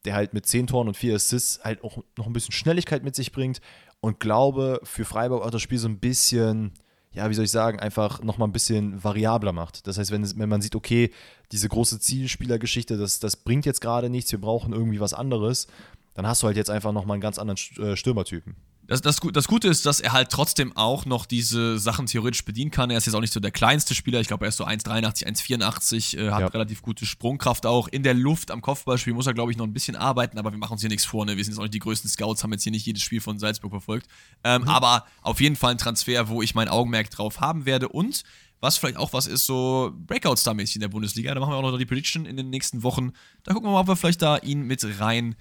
A: der halt mit 10 Toren und 4 Assists halt auch noch ein bisschen Schnelligkeit mit sich bringt und glaube, für Freiburg auch das Spiel so ein bisschen, ja, wie soll ich sagen, einfach nochmal ein bisschen variabler macht. Das heißt, wenn, wenn man sieht, okay, diese große Zielspielergeschichte, das, das bringt jetzt gerade nichts, wir brauchen irgendwie was anderes, dann hast du halt jetzt einfach nochmal einen ganz anderen äh, Stürmertypen.
B: Das, das, das Gute ist, dass er halt trotzdem auch noch diese Sachen theoretisch bedienen kann. Er ist jetzt auch nicht so der kleinste Spieler. Ich glaube, er ist so 1,83, 1,84, äh, hat ja. relativ gute Sprungkraft auch. In der Luft am Kopfballspiel muss er, glaube ich, noch ein bisschen arbeiten, aber wir machen uns hier nichts vor. Ne? Wir sind jetzt auch nicht die größten Scouts, haben jetzt hier nicht jedes Spiel von Salzburg verfolgt. Ähm, mhm. Aber auf jeden Fall ein Transfer, wo ich mein Augenmerk drauf haben werde. Und was vielleicht auch was ist, so Breakout-Star-mäßig in der Bundesliga. Da machen wir auch noch die Prediction in den nächsten Wochen. Da gucken wir mal, ob wir vielleicht da ihn mit rein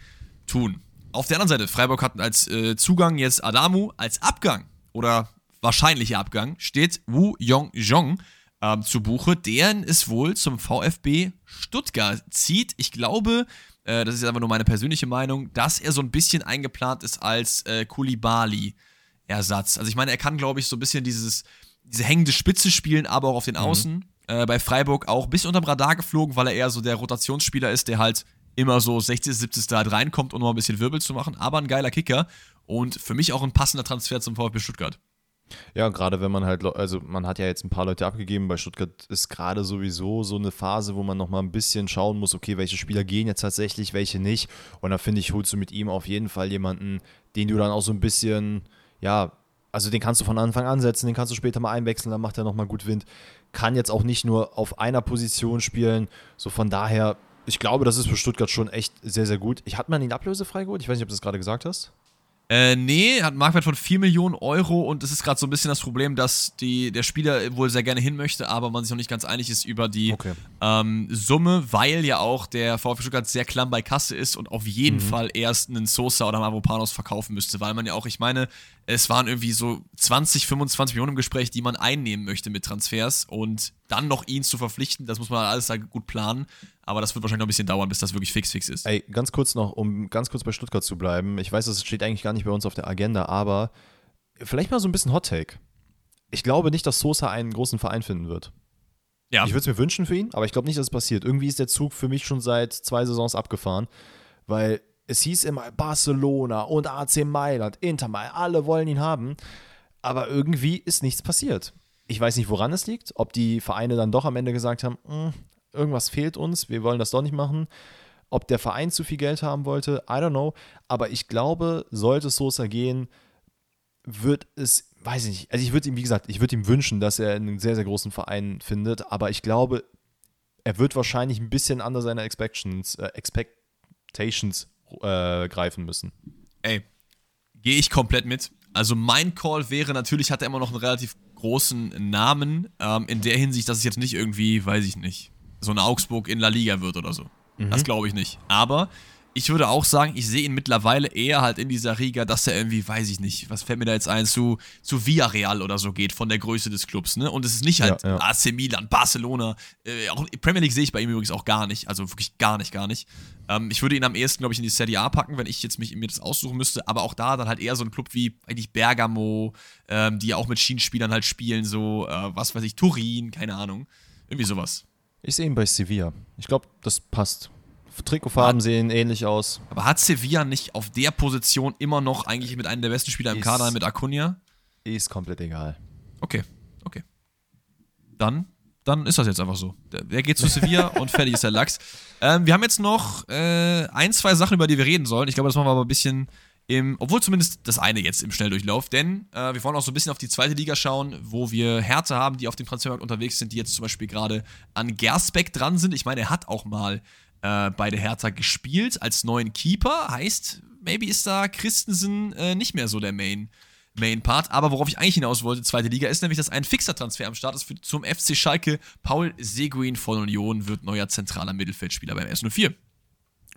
B: tun. Auf der anderen Seite, Freiburg hat als äh, Zugang jetzt Adamu, als Abgang oder wahrscheinlicher Abgang steht Wu Yong-jong ähm, zu Buche, deren es wohl zum VfB Stuttgart zieht. Ich glaube, äh, das ist einfach nur meine persönliche Meinung, dass er so ein bisschen eingeplant ist als äh, Kulibali-Ersatz. Also ich meine, er kann, glaube ich, so ein bisschen dieses, diese hängende Spitze spielen, aber auch auf den mhm. Außen. Mhm. Äh, bei Freiburg auch ein bisschen unterm Radar geflogen, weil er eher so der Rotationsspieler ist, der halt immer so 60, 70 halt reinkommt, um noch ein bisschen Wirbel zu machen, aber ein geiler Kicker und für mich auch ein passender Transfer zum VfB Stuttgart.
A: Ja, gerade wenn man halt, also man hat ja jetzt ein paar Leute abgegeben, bei Stuttgart ist gerade sowieso so eine Phase, wo man nochmal ein bisschen schauen muss, okay, welche Spieler gehen jetzt tatsächlich, welche nicht. Und da finde ich, holst du mit ihm auf jeden Fall jemanden, den du dann auch so ein bisschen, ja, also den kannst du von Anfang an setzen, den kannst du später mal einwechseln, dann macht er nochmal gut Wind. Kann jetzt auch nicht nur auf einer Position spielen, so von daher ich glaube, das ist für Stuttgart schon echt sehr, sehr gut. Ich hatte man ihn ablösefrei geholt? Ich weiß nicht, ob du das gerade gesagt hast.
B: Äh, nee, hat einen Marktwert von 4 Millionen Euro und es ist gerade so ein bisschen das Problem, dass die, der Spieler wohl sehr gerne hin möchte, aber man sich noch nicht ganz einig ist über die okay. ähm, Summe, weil ja auch der VfB Stuttgart sehr klamm bei Kasse ist und auf jeden mhm. Fall erst einen Sosa oder einen Avopanos verkaufen müsste, weil man ja auch, ich meine, es waren irgendwie so 20, 25 Millionen im Gespräch, die man einnehmen möchte mit Transfers und dann noch ihn zu verpflichten, das muss man alles da gut planen. Aber das wird wahrscheinlich noch ein bisschen dauern, bis das wirklich fix fix ist.
A: Ey, ganz kurz noch, um ganz kurz bei Stuttgart zu bleiben. Ich weiß, das steht eigentlich gar nicht bei uns auf der Agenda, aber vielleicht mal so ein bisschen Hot Take. Ich glaube nicht, dass Sosa einen großen Verein finden wird. Ja. Ich würde es mir wünschen für ihn, aber ich glaube nicht, dass es passiert. Irgendwie ist der Zug für mich schon seit zwei Saisons abgefahren, weil es hieß immer Barcelona und AC Mailand, Inter Mailand, alle wollen ihn haben, aber irgendwie ist nichts passiert. Ich weiß nicht, woran es liegt, ob die Vereine dann doch am Ende gesagt haben, hm, irgendwas fehlt uns, wir wollen das doch nicht machen. Ob der Verein zu viel Geld haben wollte, I don't know. Aber ich glaube, sollte Sosa gehen, wird es, weiß ich nicht, also ich würde ihm, wie gesagt, ich würde ihm wünschen, dass er einen sehr, sehr großen Verein findet, aber ich glaube, er wird wahrscheinlich ein bisschen under seine Expectations, äh, Expectations äh, greifen müssen.
B: Ey, gehe ich komplett mit. Also mein Call wäre natürlich, hat er immer noch einen relativ großen Namen, ähm, in der Hinsicht, dass es jetzt nicht irgendwie, weiß ich nicht, so ein Augsburg in La Liga wird oder so. Mhm. Das glaube ich nicht. Aber ich würde auch sagen, ich sehe ihn mittlerweile eher halt in dieser Riga, dass er irgendwie, weiß ich nicht, was fällt mir da jetzt ein, zu, zu Villarreal oder so geht, von der Größe des Clubs, ne? Und es ist nicht halt ja, ja. AC Milan, Barcelona, äh, auch Premier League sehe ich bei ihm übrigens auch gar nicht, also wirklich gar nicht, gar nicht. Ähm, ich würde ihn am ehesten, glaube ich, in die Serie A packen, wenn ich jetzt mich, mir das aussuchen müsste, aber auch da dann halt eher so ein Club wie eigentlich Bergamo, ähm, die ja auch mit Schienenspielern halt spielen, so, äh, was weiß ich, Turin, keine Ahnung. Irgendwie sowas.
A: Ich sehe ihn bei Sevilla. Ich glaube, das passt. Trikotfarben sehen ähnlich aus.
B: Aber hat Sevilla nicht auf der Position immer noch eigentlich mit einem der besten Spieler im ist, Kader, mit Acuna?
A: Ist komplett egal.
B: Okay, okay. Dann, dann ist das jetzt einfach so. Der, der geht zu Sevilla und fertig ist der Lachs. Ähm, wir haben jetzt noch äh, ein, zwei Sachen, über die wir reden sollen. Ich glaube, das machen wir aber ein bisschen im, obwohl zumindest das eine jetzt im Schnelldurchlauf, denn äh, wir wollen auch so ein bisschen auf die zweite Liga schauen, wo wir Härte haben, die auf dem Transfermarkt unterwegs sind, die jetzt zum Beispiel gerade an Gersbeck dran sind. Ich meine, er hat auch mal äh, bei der Hertha gespielt als neuen Keeper. Heißt, maybe ist da Christensen äh, nicht mehr so der Main. Main Part. Aber worauf ich eigentlich hinaus wollte, zweite Liga, ist nämlich, dass ein fixer Transfer am Start ist für, zum FC Schalke. Paul Seguin von Union wird neuer zentraler Mittelfeldspieler beim S04.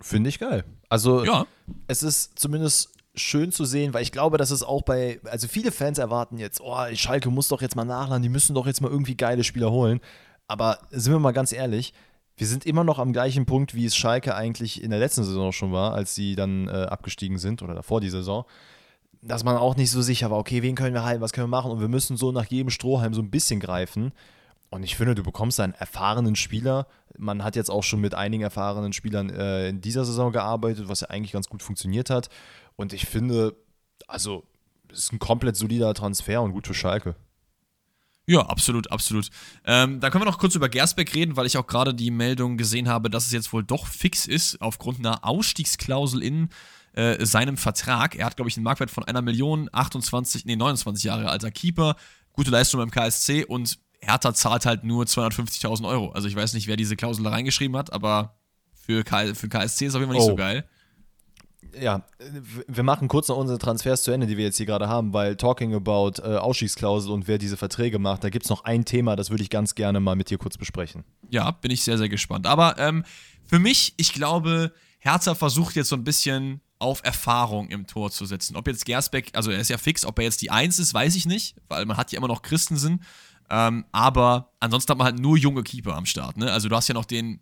A: Finde ich geil. Also, ja. es ist zumindest schön zu sehen, weil ich glaube, dass es auch bei, also viele Fans erwarten jetzt, oh, Schalke muss doch jetzt mal nachladen, die müssen doch jetzt mal irgendwie geile Spieler holen. Aber sind wir mal ganz ehrlich, wir sind immer noch am gleichen Punkt, wie es Schalke eigentlich in der letzten Saison schon war, als sie dann äh, abgestiegen sind oder davor die Saison. dass man auch nicht so sicher war, okay, wen können wir halten, was können wir machen und wir müssen so nach jedem Strohhalm so ein bisschen greifen. Und ich finde, du bekommst einen erfahrenen Spieler. Man hat jetzt auch schon mit einigen erfahrenen Spielern äh, in dieser Saison gearbeitet, was ja eigentlich ganz gut funktioniert hat. Und ich finde, also, es ist ein komplett solider Transfer und gut für Schalke.
B: Ja, absolut, absolut. Ähm, da können wir noch kurz über Gersbeck reden, weil ich auch gerade die Meldung gesehen habe, dass es jetzt wohl doch fix ist, aufgrund einer Ausstiegsklausel in äh, seinem Vertrag. Er hat, glaube ich, einen Marktwert von einer Million, 28, nee, 29 Jahre alter Keeper, gute Leistung beim KSC und Hertha zahlt halt nur 250.000 Euro. Also ich weiß nicht, wer diese Klausel da reingeschrieben hat, aber für, K für KSC ist auf jeden Fall nicht oh. so geil
A: ja, wir machen kurz noch unsere Transfers zu Ende, die wir jetzt hier gerade haben, weil talking about äh, Ausstiegsklausel und wer diese Verträge macht, da gibt es noch ein Thema, das würde ich ganz gerne mal mit dir kurz besprechen.
B: Ja, bin ich sehr, sehr gespannt. Aber ähm, für mich, ich glaube, Herzer versucht jetzt so ein bisschen auf Erfahrung im Tor zu setzen. Ob jetzt Gersbeck, also er ist ja fix, ob er jetzt die Eins ist, weiß ich nicht, weil man hat ja immer noch Christensen. Ähm, aber ansonsten hat man halt nur junge Keeper am Start. Ne? Also du hast ja noch den,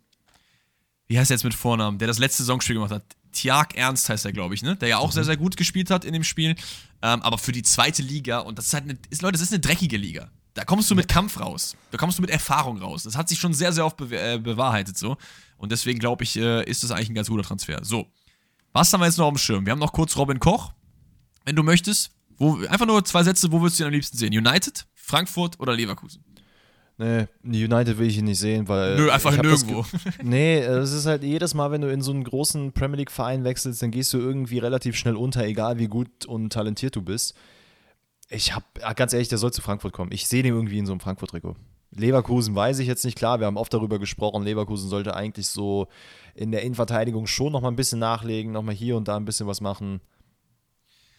B: wie heißt er jetzt mit Vornamen, der das letzte Saisonspiel gemacht hat. Tiag Ernst heißt er, glaube ich, ne? Der ja auch mhm. sehr, sehr gut gespielt hat in dem Spiel. Ähm, aber für die zweite Liga, und das ist halt eine, ist, Leute, das ist eine dreckige Liga. Da kommst du mit Kampf raus. Da kommst du mit Erfahrung raus. Das hat sich schon sehr, sehr oft be äh, bewahrheitet so. Und deswegen glaube ich, äh, ist das eigentlich ein ganz guter Transfer. So. Was haben wir jetzt noch auf dem Schirm? Wir haben noch kurz Robin Koch. Wenn du möchtest, wo, einfach nur zwei Sätze, wo würdest du ihn am liebsten sehen? United, Frankfurt oder Leverkusen?
A: Nee, United will ich ihn nicht sehen, weil.
B: Nö, einfach nirgendwo.
A: nee, es ist halt jedes Mal, wenn du in so einen großen Premier League-Verein wechselst, dann gehst du irgendwie relativ schnell unter, egal wie gut und talentiert du bist. Ich hab, ganz ehrlich, der soll zu Frankfurt kommen. Ich sehe den irgendwie in so einem Frankfurt-Trikot. Leverkusen weiß ich jetzt nicht, klar, wir haben oft darüber gesprochen, Leverkusen sollte eigentlich so in der Innenverteidigung schon nochmal ein bisschen nachlegen, nochmal hier und da ein bisschen was machen.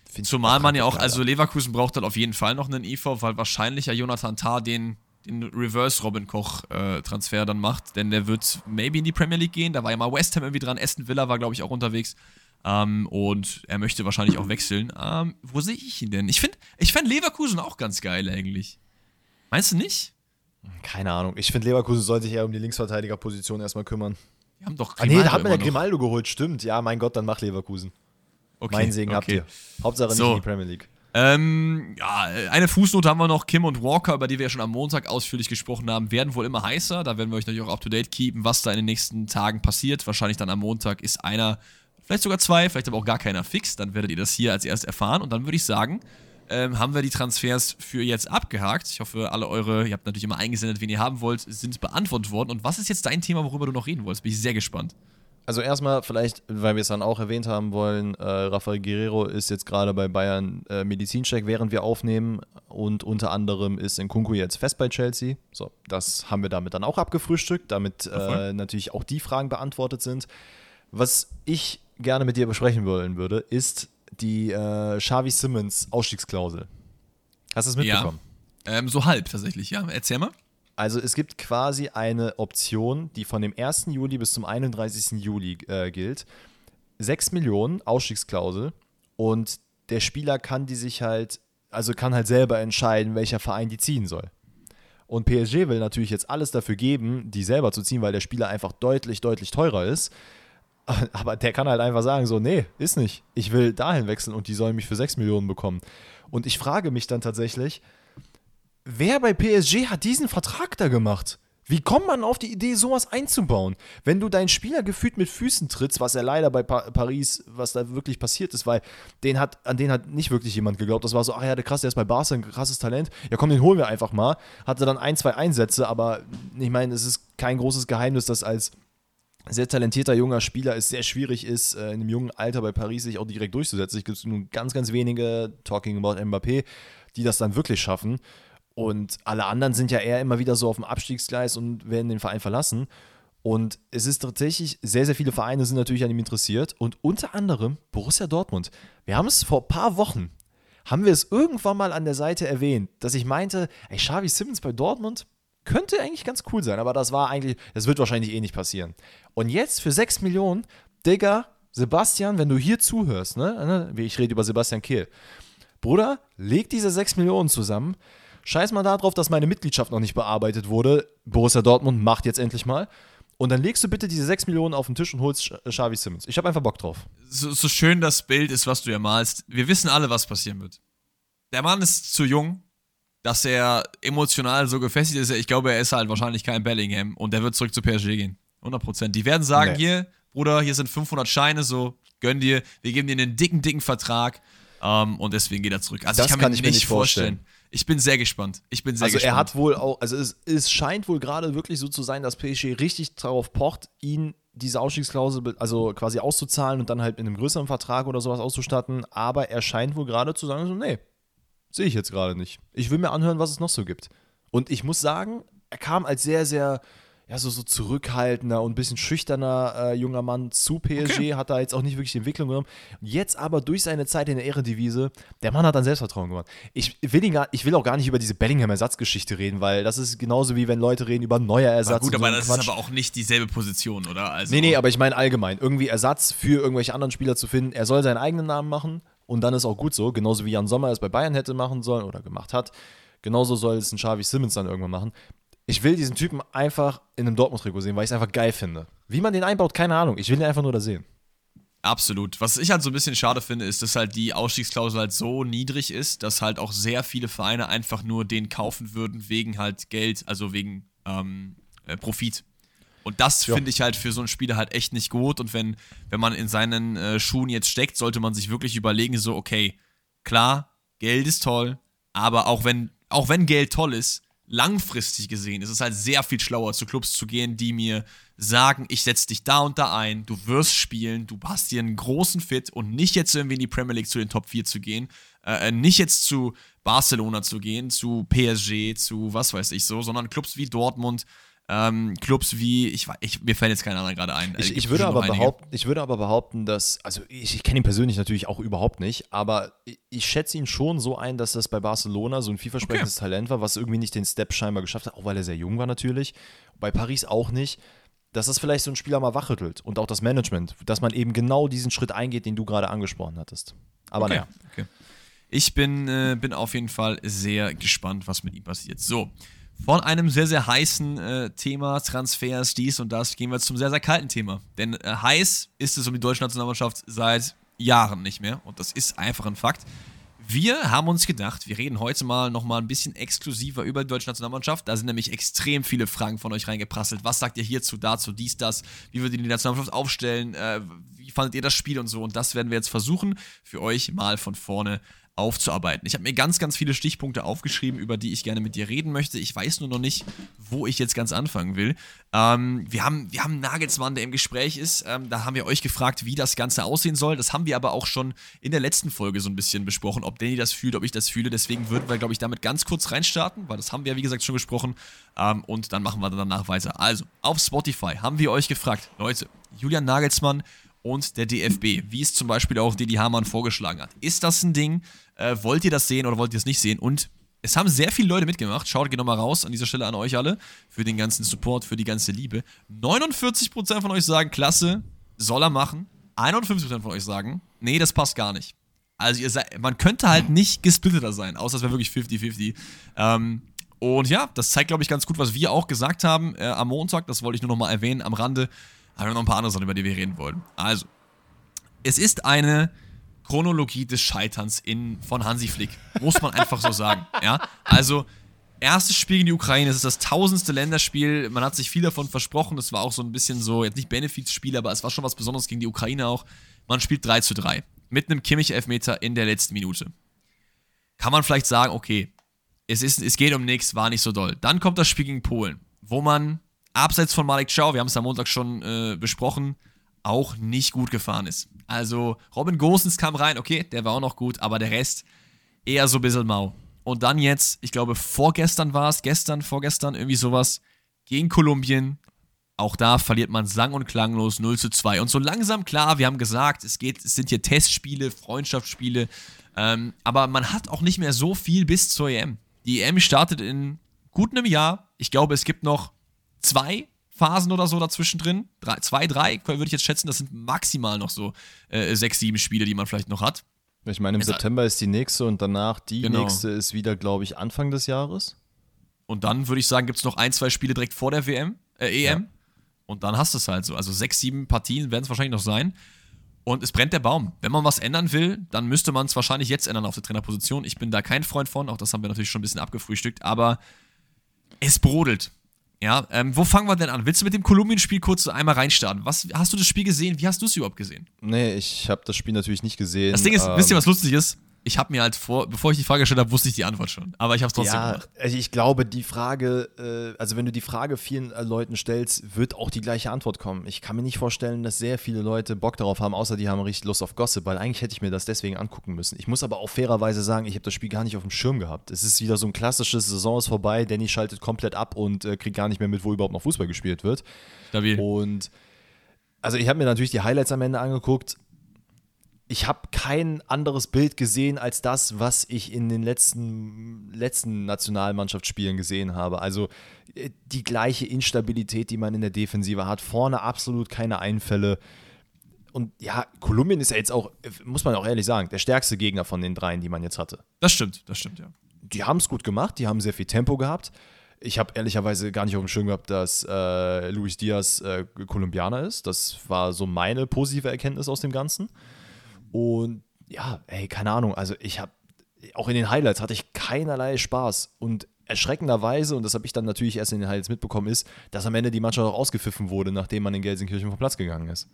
B: Find Zumal man ja auch, also Leverkusen braucht dann auf jeden Fall noch einen IV, weil wahrscheinlich ja Jonathan Tah den den Reverse Robin Koch äh, Transfer dann macht, denn der wird maybe in die Premier League gehen. Da war ja mal West Ham irgendwie dran, Aston Villa war glaube ich auch unterwegs. Ähm, und er möchte wahrscheinlich auch wechseln. Ähm, wo sehe ich ihn denn? Ich finde ich find Leverkusen auch ganz geil eigentlich. Meinst du nicht?
A: Keine Ahnung. Ich finde, Leverkusen sollte sich eher um die Linksverteidigerposition erstmal kümmern.
B: Die haben doch
A: Grimaldo ah, nee, da hat man ja Grimaldo geholt, stimmt. Ja, mein Gott, dann mach Leverkusen. Okay, mein Segen okay. habt ihr. Hauptsache so. nicht in die Premier League.
B: Ähm, ja, eine Fußnote haben wir noch. Kim und Walker, über die wir ja schon am Montag ausführlich gesprochen haben, werden wohl immer heißer. Da werden wir euch natürlich auch up to date keepen, was da in den nächsten Tagen passiert. Wahrscheinlich dann am Montag ist einer, vielleicht sogar zwei, vielleicht aber auch gar keiner fix. Dann werdet ihr das hier als erst erfahren. Und dann würde ich sagen, ähm, haben wir die Transfers für jetzt abgehakt. Ich hoffe, alle eure, ihr habt natürlich immer eingesendet, wen ihr haben wollt, sind beantwortet worden. Und was ist jetzt dein Thema, worüber du noch reden wolltest? Bin ich sehr gespannt.
A: Also erstmal vielleicht, weil wir es dann auch erwähnt haben wollen, äh, Rafael Guerrero ist jetzt gerade bei Bayern äh, Medizincheck, während wir aufnehmen und unter anderem ist Nkunku jetzt fest bei Chelsea. So, das haben wir damit dann auch abgefrühstückt, damit äh, natürlich auch die Fragen beantwortet sind. Was ich gerne mit dir besprechen wollen würde, ist die äh, Xavi Simmons Ausstiegsklausel. Hast du es mitbekommen?
B: Ja, ähm, so halb tatsächlich, ja. Erzähl mal.
A: Also es gibt quasi eine Option, die von dem 1. Juli bis zum 31. Juli äh, gilt. 6 Millionen Ausstiegsklausel und der Spieler kann die sich halt, also kann halt selber entscheiden, welcher Verein die ziehen soll. Und PSG will natürlich jetzt alles dafür geben, die selber zu ziehen, weil der Spieler einfach deutlich, deutlich teurer ist. Aber der kann halt einfach sagen, so, nee, ist nicht. Ich will dahin wechseln und die sollen mich für 6 Millionen bekommen. Und ich frage mich dann tatsächlich, wer bei PSG hat diesen Vertrag da gemacht? Wie kommt man auf die Idee, sowas einzubauen? Wenn du deinen Spieler gefühlt mit Füßen trittst, was er leider bei pa Paris, was da wirklich passiert ist, weil den hat, an den hat nicht wirklich jemand geglaubt. Das war so, ach ja, der krass, der ist bei Barca ein krasses Talent. Ja, komm, den holen wir einfach mal. Hatte dann ein, zwei Einsätze, aber ich meine, es ist kein großes Geheimnis, dass als sehr talentierter junger Spieler es sehr schwierig ist, äh, in einem jungen Alter bei Paris sich auch direkt durchzusetzen. Es gibt nur ganz, ganz wenige, talking about Mbappé, die das dann wirklich schaffen. Und alle anderen sind ja eher immer wieder so auf dem Abstiegsgleis und werden den Verein verlassen. Und es ist tatsächlich, sehr, sehr viele Vereine sind natürlich an ihm interessiert. Und unter anderem Borussia Dortmund. Wir haben es vor ein paar Wochen, haben wir es irgendwann mal an der Seite erwähnt, dass ich meinte, ey, Xavi Simmons bei Dortmund könnte eigentlich ganz cool sein. Aber das war eigentlich, das wird wahrscheinlich eh nicht passieren. Und jetzt für 6 Millionen, Digga, Sebastian, wenn du hier zuhörst, ne? Ich rede über Sebastian Kehl. Bruder, leg diese 6 Millionen zusammen Scheiß mal darauf, dass meine Mitgliedschaft noch nicht bearbeitet wurde. Borussia Dortmund macht jetzt endlich mal. Und dann legst du bitte diese 6 Millionen auf den Tisch und holst Xavi Simmons. Ich habe einfach Bock drauf.
B: So, so schön das Bild ist, was du ja malst. Wir wissen alle, was passieren wird. Der Mann ist zu jung, dass er emotional so gefestigt ist. Ich glaube, er ist halt wahrscheinlich kein Bellingham und der wird zurück zu PSG gehen. 100 Prozent. Die werden sagen: nee. Hier, Bruder, hier sind 500 Scheine, so, gönn dir. Wir geben dir einen dicken, dicken Vertrag. Um, ähm, und deswegen geht er zurück. Also,
A: das
B: ich kann,
A: kann
B: mir
A: ich
B: nicht
A: mir nicht vorstellen.
B: vorstellen. Ich bin sehr gespannt. Ich bin sehr
A: also
B: gespannt.
A: er hat wohl auch, also es, es scheint wohl gerade wirklich so zu sein, dass PSG richtig darauf pocht, ihn diese Ausstiegsklausel also quasi auszuzahlen und dann halt in einem größeren Vertrag oder sowas auszustatten. Aber er scheint wohl gerade zu sagen, so, nee, sehe ich jetzt gerade nicht. Ich will mir anhören, was es noch so gibt. Und ich muss sagen, er kam als sehr, sehr ja, so, so zurückhaltender und ein bisschen schüchterner äh, junger Mann zu PSG, okay. hat da jetzt auch nicht wirklich die Entwicklung genommen. Jetzt aber durch seine Zeit in der Ehredivise, der Mann hat dann Selbstvertrauen gewonnen. Ich will, ihn gar, ich will auch gar nicht über diese Bellingham-Ersatzgeschichte reden, weil das ist genauso wie wenn Leute reden über neuer Ersatz.
B: gut,
A: aber
B: so das Quatsch. ist aber auch nicht dieselbe Position, oder?
A: Also nee, nee, aber ich meine allgemein, irgendwie Ersatz für irgendwelche anderen Spieler zu finden. Er soll seinen eigenen Namen machen und dann ist auch gut so, genauso wie Jan Sommer es bei Bayern hätte machen sollen oder gemacht hat. Genauso soll es ein Xavi Simmons dann irgendwann machen. Ich will diesen Typen einfach in einem Dortmund-Trikot sehen, weil ich es einfach geil finde. Wie man den einbaut, keine Ahnung. Ich will ihn einfach nur da sehen.
B: Absolut. Was ich halt so ein bisschen schade finde, ist, dass halt die Ausstiegsklausel halt so niedrig ist, dass halt auch sehr viele Vereine einfach nur den kaufen würden wegen halt Geld, also wegen ähm, äh, Profit. Und das ja. finde ich halt für so einen Spieler halt echt nicht gut. Und wenn, wenn man in seinen äh, Schuhen jetzt steckt, sollte man sich wirklich überlegen, so, okay, klar, Geld ist toll, aber auch wenn, auch wenn Geld toll ist, langfristig gesehen ist es halt sehr viel schlauer, zu Clubs zu gehen, die mir sagen, ich setze dich da und da ein, du wirst spielen, du hast hier einen großen Fit und nicht jetzt irgendwie in die Premier League zu den Top 4 zu gehen, äh, äh, nicht jetzt zu Barcelona zu gehen, zu PSG, zu was weiß ich so, sondern Clubs wie Dortmund, ähm, Clubs wie, ich, ich, mir fällt jetzt kein anderer gerade ein.
A: Ich, ich, würde aber behaupten, ich würde aber behaupten, dass, also ich, ich kenne ihn persönlich natürlich auch überhaupt nicht, aber ich, ich, schätze ihn schon so ein, dass das bei Barcelona so ein vielversprechendes okay. Talent war, was irgendwie nicht den Step scheinbar geschafft hat, auch weil er sehr jung war natürlich. Bei Paris auch nicht. Dass das vielleicht so ein Spieler mal wachrüttelt und auch das Management, dass man eben genau diesen Schritt eingeht, den du gerade angesprochen hattest. Aber
B: okay.
A: naja.
B: Okay. Ich bin, äh, bin auf jeden Fall sehr gespannt, was mit ihm passiert. So, von einem sehr, sehr heißen äh, Thema, Transfers, dies und das, gehen wir zum sehr, sehr kalten Thema. Denn äh, heiß ist es um die deutsche Nationalmannschaft seit Jahren nicht mehr. Und das ist einfach ein Fakt. Wir haben uns gedacht, wir reden heute mal nochmal ein bisschen exklusiver über die deutsche Nationalmannschaft. Da sind nämlich extrem viele Fragen von euch reingeprasselt. Was sagt ihr hierzu, dazu, dies, das? Wie würdet ihr die Nationalmannschaft aufstellen? Äh, wie fandet ihr das Spiel und so? Und das werden wir jetzt versuchen, für euch mal von vorne aufzuarbeiten. Ich habe mir ganz, ganz viele Stichpunkte aufgeschrieben, über die ich gerne mit dir reden möchte. Ich weiß nur noch nicht, wo ich jetzt ganz anfangen will. Ähm, wir, haben, wir haben Nagelsmann, der im Gespräch ist. Ähm, da haben wir euch gefragt, wie das Ganze aussehen soll. Das haben wir aber auch schon in der letzten Folge so ein bisschen besprochen, ob Danny das fühlt, ob ich das fühle. Deswegen würden wir, glaube ich, damit ganz kurz reinstarten, weil das haben wir, wie gesagt, schon besprochen. Ähm, und dann machen wir danach weiter. Also, auf Spotify haben wir euch gefragt, Leute, Julian Nagelsmann und der DFB, wie es zum Beispiel auch Didi Hamann vorgeschlagen hat. Ist das ein Ding? Äh, wollt ihr das sehen oder wollt ihr es nicht sehen? Und es haben sehr viele Leute mitgemacht. Schaut, geht nochmal raus an dieser Stelle an euch alle für den ganzen Support, für die ganze Liebe. 49% von euch sagen, klasse, soll er machen. 51% von euch sagen, nee, das passt gar nicht. Also ihr seid, man könnte halt nicht gesplitteter sein, außer es wäre wirklich 50-50. Ähm, und ja, das zeigt, glaube ich, ganz gut, was wir auch gesagt haben äh, am Montag. Das wollte ich nur nochmal erwähnen am Rande haben wir noch ein paar andere Sachen, über die wir reden wollen. Also, es ist eine Chronologie des Scheiterns in, von Hansi Flick. Muss man einfach so sagen. Ja? Also, erstes Spiel gegen die Ukraine, es ist das tausendste Länderspiel. Man hat sich viel davon versprochen. Es war auch so ein bisschen so, jetzt nicht Benefizspiel, aber es war schon was Besonderes gegen die Ukraine auch. Man spielt 3 zu 3. Mit einem Kimmich-Elfmeter in der letzten Minute. Kann man vielleicht sagen, okay, es, ist, es geht um nichts, war nicht so doll. Dann kommt das Spiel gegen Polen, wo man abseits von Malik Chow, wir haben es am Montag schon äh, besprochen, auch nicht gut gefahren ist. Also Robin Gosens kam rein, okay, der war auch noch gut, aber der Rest eher so ein bisschen mau. Und dann jetzt, ich glaube, vorgestern war es, gestern, vorgestern, irgendwie sowas, gegen Kolumbien. Auch da verliert man sang- und klanglos 0 zu 2. Und so langsam, klar, wir haben gesagt, es, geht, es sind hier Testspiele, Freundschaftsspiele, ähm, aber man hat auch nicht mehr so viel bis zur EM. Die EM startet in gut einem Jahr. Ich glaube, es gibt noch zwei Phasen oder so dazwischen drin. Drei, zwei, drei, würde ich jetzt schätzen, das sind maximal noch so äh, sechs, sieben Spiele, die man vielleicht noch hat.
A: Ich meine, im also, September ist die nächste und danach die genau. nächste ist wieder, glaube ich, Anfang des Jahres.
B: Und dann würde ich sagen, gibt es noch ein, zwei Spiele direkt vor der WM, äh, EM. Ja. Und dann hast du es halt so. Also sechs, sieben Partien werden es wahrscheinlich noch sein. Und es brennt der Baum. Wenn man was ändern will, dann müsste man es wahrscheinlich jetzt ändern auf der Trainerposition. Ich bin da kein Freund von, auch das haben wir natürlich schon ein bisschen abgefrühstückt, aber es brodelt. Ja, ähm, wo fangen wir denn an? Willst du mit dem Kolumbien-Spiel kurz einmal reinstarten? Was, hast du das Spiel gesehen? Wie hast du es überhaupt gesehen?
A: Nee, ich habe das Spiel natürlich nicht gesehen.
B: Das Ding ist, ähm, wisst ihr, was lustig ist? Ich habe mir halt vor, bevor ich die Frage gestellt habe, wusste ich die Antwort schon. Aber ich habe es trotzdem ja, gemacht.
A: Also ich glaube, die Frage, äh, also wenn du die Frage vielen äh, Leuten stellst, wird auch die gleiche Antwort kommen. Ich kann mir nicht vorstellen, dass sehr viele Leute Bock darauf haben, außer die haben richtig Lust auf Gossip, weil eigentlich hätte ich mir das deswegen angucken müssen. Ich muss aber auch fairerweise sagen, ich habe das Spiel gar nicht auf dem Schirm gehabt. Es ist wieder so ein klassisches Saison ist vorbei, Danny schaltet komplett ab und äh, kriegt gar nicht mehr mit, wo überhaupt noch Fußball gespielt wird.
B: Stabil.
A: Und also ich habe mir natürlich die Highlights am Ende angeguckt ich habe kein anderes Bild gesehen als das, was ich in den letzten, letzten Nationalmannschaftsspielen gesehen habe. Also äh, die gleiche Instabilität, die man in der Defensive hat. Vorne absolut keine Einfälle. Und ja, Kolumbien ist ja jetzt auch, muss man auch ehrlich sagen, der stärkste Gegner von den dreien, die man jetzt hatte.
B: Das stimmt, das stimmt, ja.
A: Die haben es gut gemacht, die haben sehr viel Tempo gehabt. Ich habe ehrlicherweise gar nicht auf dem Schirm gehabt, dass äh, Luis Diaz äh, Kolumbianer ist. Das war so meine positive Erkenntnis aus dem Ganzen. Und ja, ey, keine Ahnung, also ich habe, auch in den Highlights hatte ich keinerlei Spaß. Und erschreckenderweise, und das habe ich dann natürlich erst in den Highlights mitbekommen, ist, dass am Ende die Mannschaft auch ausgepfiffen wurde, nachdem man in Gelsenkirchen vom Platz gegangen ist.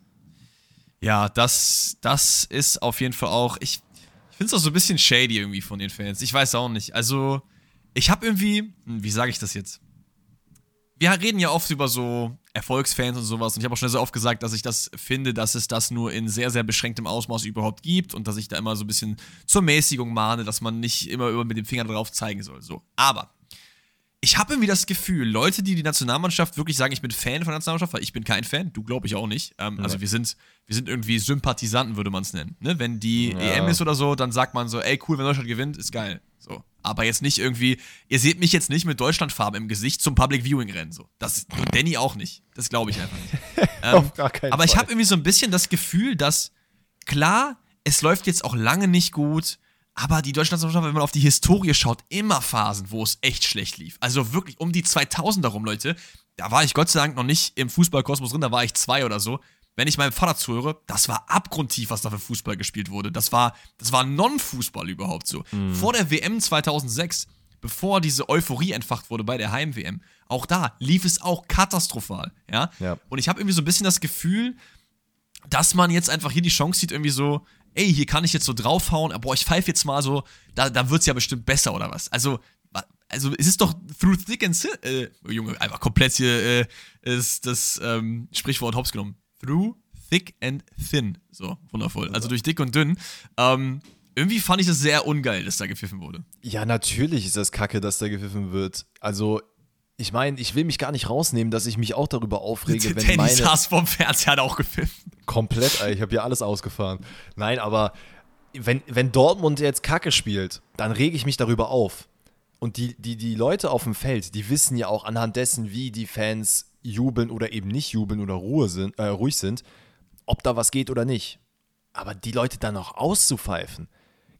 B: Ja, das, das ist auf jeden Fall auch, ich, ich finde es auch so ein bisschen shady irgendwie von den Fans. Ich weiß auch nicht. Also, ich habe irgendwie, hm, wie sage ich das jetzt? wir reden ja oft über so Erfolgsfans und sowas und ich habe auch schon sehr oft gesagt, dass ich das finde, dass es das nur in sehr, sehr beschränktem Ausmaß überhaupt gibt und dass ich da immer so ein bisschen zur Mäßigung mahne, dass man nicht immer über mit dem Finger drauf zeigen soll. So. Aber ich habe irgendwie das Gefühl, Leute, die die Nationalmannschaft wirklich sagen, ich bin Fan von der Nationalmannschaft, weil ich bin kein Fan, du glaube ich auch nicht. Ähm, ja. Also wir sind, wir sind irgendwie Sympathisanten, würde man es nennen. Ne? Wenn die ja. EM ist oder so, dann sagt man so, ey cool, wenn Deutschland gewinnt, ist geil. So aber jetzt nicht irgendwie, ihr seht mich jetzt nicht mit Deutschlandfarben im Gesicht zum Public Viewing rennen. So. Das Danny auch nicht. Das glaube ich einfach nicht. ähm, Auf gar keinen aber Fall. ich habe irgendwie so ein bisschen das Gefühl, dass klar, es läuft jetzt auch lange nicht gut, aber die deutsche Nationalmannschaft, wenn man auf die Historie schaut, immer Phasen, wo es echt schlecht lief. Also wirklich um die 2000 herum, Leute. Da war ich Gott sei Dank noch nicht im Fußballkosmos drin, da war ich zwei oder so wenn ich meinem Vater zuhöre, das war abgrundtief, was da für Fußball gespielt wurde. Das war, das war Non-Fußball überhaupt so. Mhm. Vor der WM 2006, bevor diese Euphorie entfacht wurde bei der Heim-WM, auch da lief es auch katastrophal. Ja. ja. Und ich habe irgendwie so ein bisschen das Gefühl, dass man jetzt einfach hier die Chance sieht, irgendwie so, ey, hier kann ich jetzt so draufhauen, aber boah, ich pfeife jetzt mal so, da, da wird es ja bestimmt besser oder was. Also, also es ist doch through thick and thin, äh, Junge, einfach komplett hier äh, ist das ähm, Sprichwort hops genommen through thick and thin. So, wundervoll. Also durch dick und dünn. Ähm, irgendwie fand ich es sehr ungeil, dass da gepfiffen wurde.
A: Ja, natürlich ist das kacke, dass da gepfiffen wird. Also, ich meine, ich will mich gar nicht rausnehmen, dass ich mich auch darüber aufrege, wenn
B: Danny meine... saß vom Fernseher, hat auch gepfiffen.
A: Komplett, ey, ich habe ja alles ausgefahren. Nein, aber wenn, wenn Dortmund jetzt Kacke spielt, dann rege ich mich darüber auf. Und die, die, die Leute auf dem Feld, die wissen ja auch anhand dessen, wie die Fans jubeln oder eben nicht jubeln oder Ruhe sind, äh, ruhig sind, ob da was geht oder nicht. Aber die Leute dann noch auszupfeifen,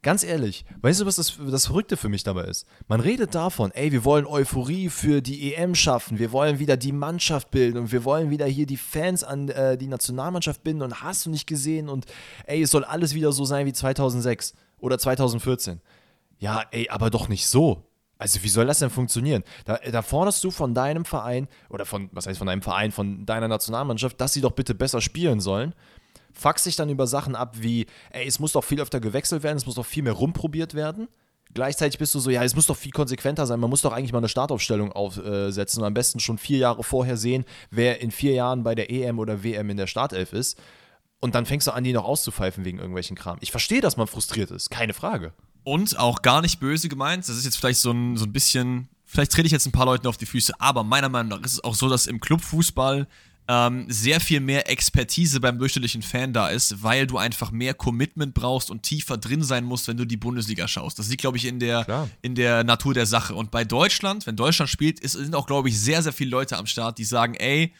A: ganz ehrlich, weißt du, was das, das Verrückte für mich dabei ist? Man redet davon, ey, wir wollen Euphorie für die EM schaffen, wir wollen wieder die Mannschaft bilden und wir wollen wieder hier die Fans an äh, die Nationalmannschaft binden und hast du nicht gesehen und ey, es soll alles wieder so sein wie 2006 oder 2014. Ja, ey, aber doch nicht so. Also wie soll das denn funktionieren? Da, da forderst du von deinem Verein oder von, was heißt von deinem Verein, von deiner Nationalmannschaft, dass sie doch bitte besser spielen sollen. Fuckst dich dann über Sachen ab wie, ey, es muss doch viel öfter gewechselt werden, es muss doch viel mehr rumprobiert werden. Gleichzeitig bist du so, ja, es muss doch viel konsequenter sein. Man muss doch eigentlich mal eine Startaufstellung aufsetzen und am besten schon vier Jahre vorher sehen, wer in vier Jahren bei der EM oder WM in der Startelf ist. Und dann fängst du an, die noch auszupfeifen wegen irgendwelchen Kram. Ich verstehe, dass man frustriert ist, keine Frage.
B: Und auch gar nicht böse gemeint. Das ist jetzt vielleicht so ein, so ein bisschen, vielleicht trete ich jetzt ein paar Leuten auf die Füße, aber meiner Meinung nach ist es auch so, dass im Clubfußball ähm, sehr viel mehr Expertise beim durchschnittlichen Fan da ist, weil du einfach mehr Commitment brauchst und tiefer drin sein musst, wenn du die Bundesliga schaust. Das liegt, glaube ich, in der, in der Natur der Sache. Und bei Deutschland, wenn Deutschland spielt, ist, sind auch, glaube ich, sehr, sehr viele Leute am Start, die sagen, ey,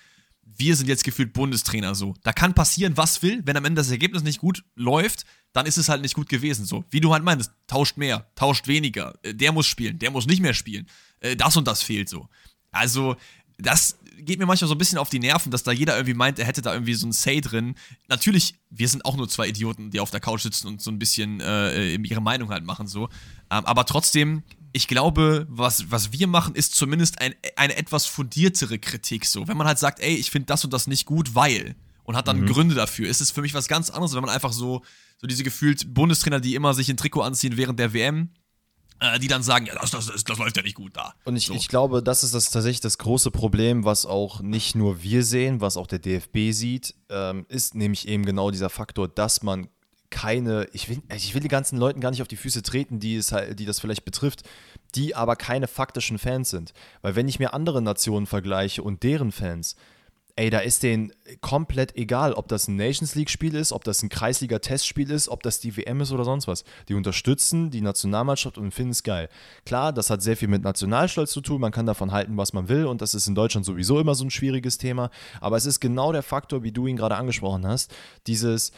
B: wir sind jetzt gefühlt Bundestrainer so. Da kann passieren, was will. Wenn am Ende das Ergebnis nicht gut läuft, dann ist es halt nicht gut gewesen. So, wie du halt meinst, tauscht mehr, tauscht weniger. Äh, der muss spielen, der muss nicht mehr spielen. Äh, das und das fehlt so. Also, das geht mir manchmal so ein bisschen auf die Nerven, dass da jeder irgendwie meint, er hätte da irgendwie so ein Say drin. Natürlich, wir sind auch nur zwei Idioten, die auf der Couch sitzen und so ein bisschen äh, ihre Meinung halt machen, so. Ähm, aber trotzdem, ich glaube, was, was wir machen, ist zumindest ein, eine etwas fundiertere Kritik, so. Wenn man halt sagt, ey, ich finde das und das nicht gut, weil. Und hat dann mhm. Gründe dafür, ist es für mich was ganz anderes, wenn man einfach so, so diese gefühlt Bundestrainer, die immer sich ein Trikot anziehen während der WM, äh, die dann sagen, ja, das, das, das, das, läuft ja nicht gut da.
A: Und ich, so. ich glaube, das ist das tatsächlich das große Problem, was auch nicht nur wir sehen, was auch der DFB sieht, ähm, ist nämlich eben genau dieser Faktor, dass man keine, ich will, ich will die ganzen Leuten gar nicht auf die Füße treten, die, es halt, die das vielleicht betrifft, die aber keine faktischen Fans sind. Weil wenn ich mir andere Nationen vergleiche und deren Fans, ey, da ist denen komplett egal, ob das ein Nations League-Spiel ist, ob das ein Kreisliga-Testspiel ist, ob das die WM ist oder sonst was. Die unterstützen die Nationalmannschaft und finden es geil. Klar, das hat sehr viel mit Nationalstolz zu tun, man kann davon halten, was man will und das ist in Deutschland sowieso immer so ein schwieriges Thema. Aber es ist genau der Faktor, wie du ihn gerade angesprochen hast, dieses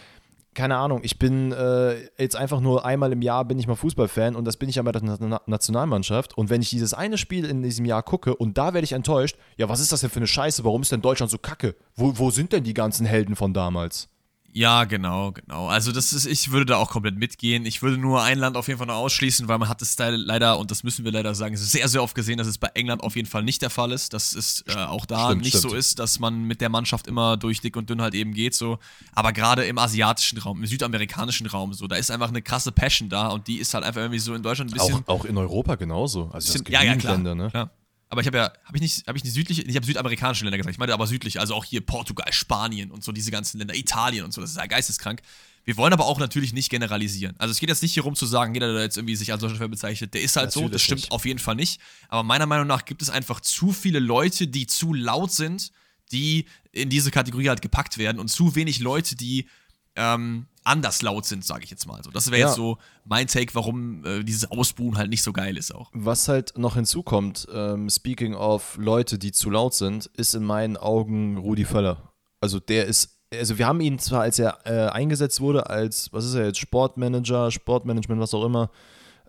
A: keine Ahnung, ich bin äh, jetzt einfach nur einmal im Jahr bin ich mal Fußballfan und das bin ich ja bei der Na Nationalmannschaft. Und wenn ich dieses eine Spiel in diesem Jahr gucke und da werde ich enttäuscht, ja, was ist das denn für eine Scheiße? Warum ist denn Deutschland so kacke? Wo, wo sind denn die ganzen Helden von damals?
B: Ja, genau, genau. Also das ist, ich würde da auch komplett mitgehen. Ich würde nur ein Land auf jeden Fall noch ausschließen, weil man hat es da leider, und das müssen wir leider sagen, sehr, sehr oft gesehen, dass es bei England auf jeden Fall nicht der Fall ist. Dass es äh, auch da stimmt, nicht stimmt. so ist, dass man mit der Mannschaft immer durch dick und dünn halt eben geht. So. Aber gerade im asiatischen Raum, im südamerikanischen Raum, so, da ist einfach eine krasse Passion da und die ist halt einfach irgendwie so in Deutschland ein bisschen.
A: Auch, auch in Europa genauso. Also
B: bisschen, ja, ja, klar, Länder, ne? Klar. Aber ich habe ja, habe ich nicht, habe ich nicht südliche, ich habe südamerikanische Länder gesagt. Ich meine aber südlich, also auch hier Portugal, Spanien und so diese ganzen Länder, Italien und so, das ist ja geisteskrank. Wir wollen aber auch natürlich nicht generalisieren. Also es geht jetzt nicht hier rum zu sagen, jeder, der jetzt irgendwie sich als solcher bezeichnet, der ist halt natürlich so, das stimmt nicht. auf jeden Fall nicht. Aber meiner Meinung nach gibt es einfach zu viele Leute, die zu laut sind, die in diese Kategorie halt gepackt werden und zu wenig Leute, die ähm, anders laut sind, sage ich jetzt mal. So, das wäre ja. jetzt so mein Take, warum äh, dieses Ausbuhen halt nicht so geil ist auch.
A: Was halt noch hinzukommt, ähm, speaking of Leute, die zu laut sind, ist in meinen Augen Rudi Völler. Also der ist, also wir haben ihn zwar, als er äh, eingesetzt wurde, als, was ist er jetzt, Sportmanager, Sportmanagement, was auch immer,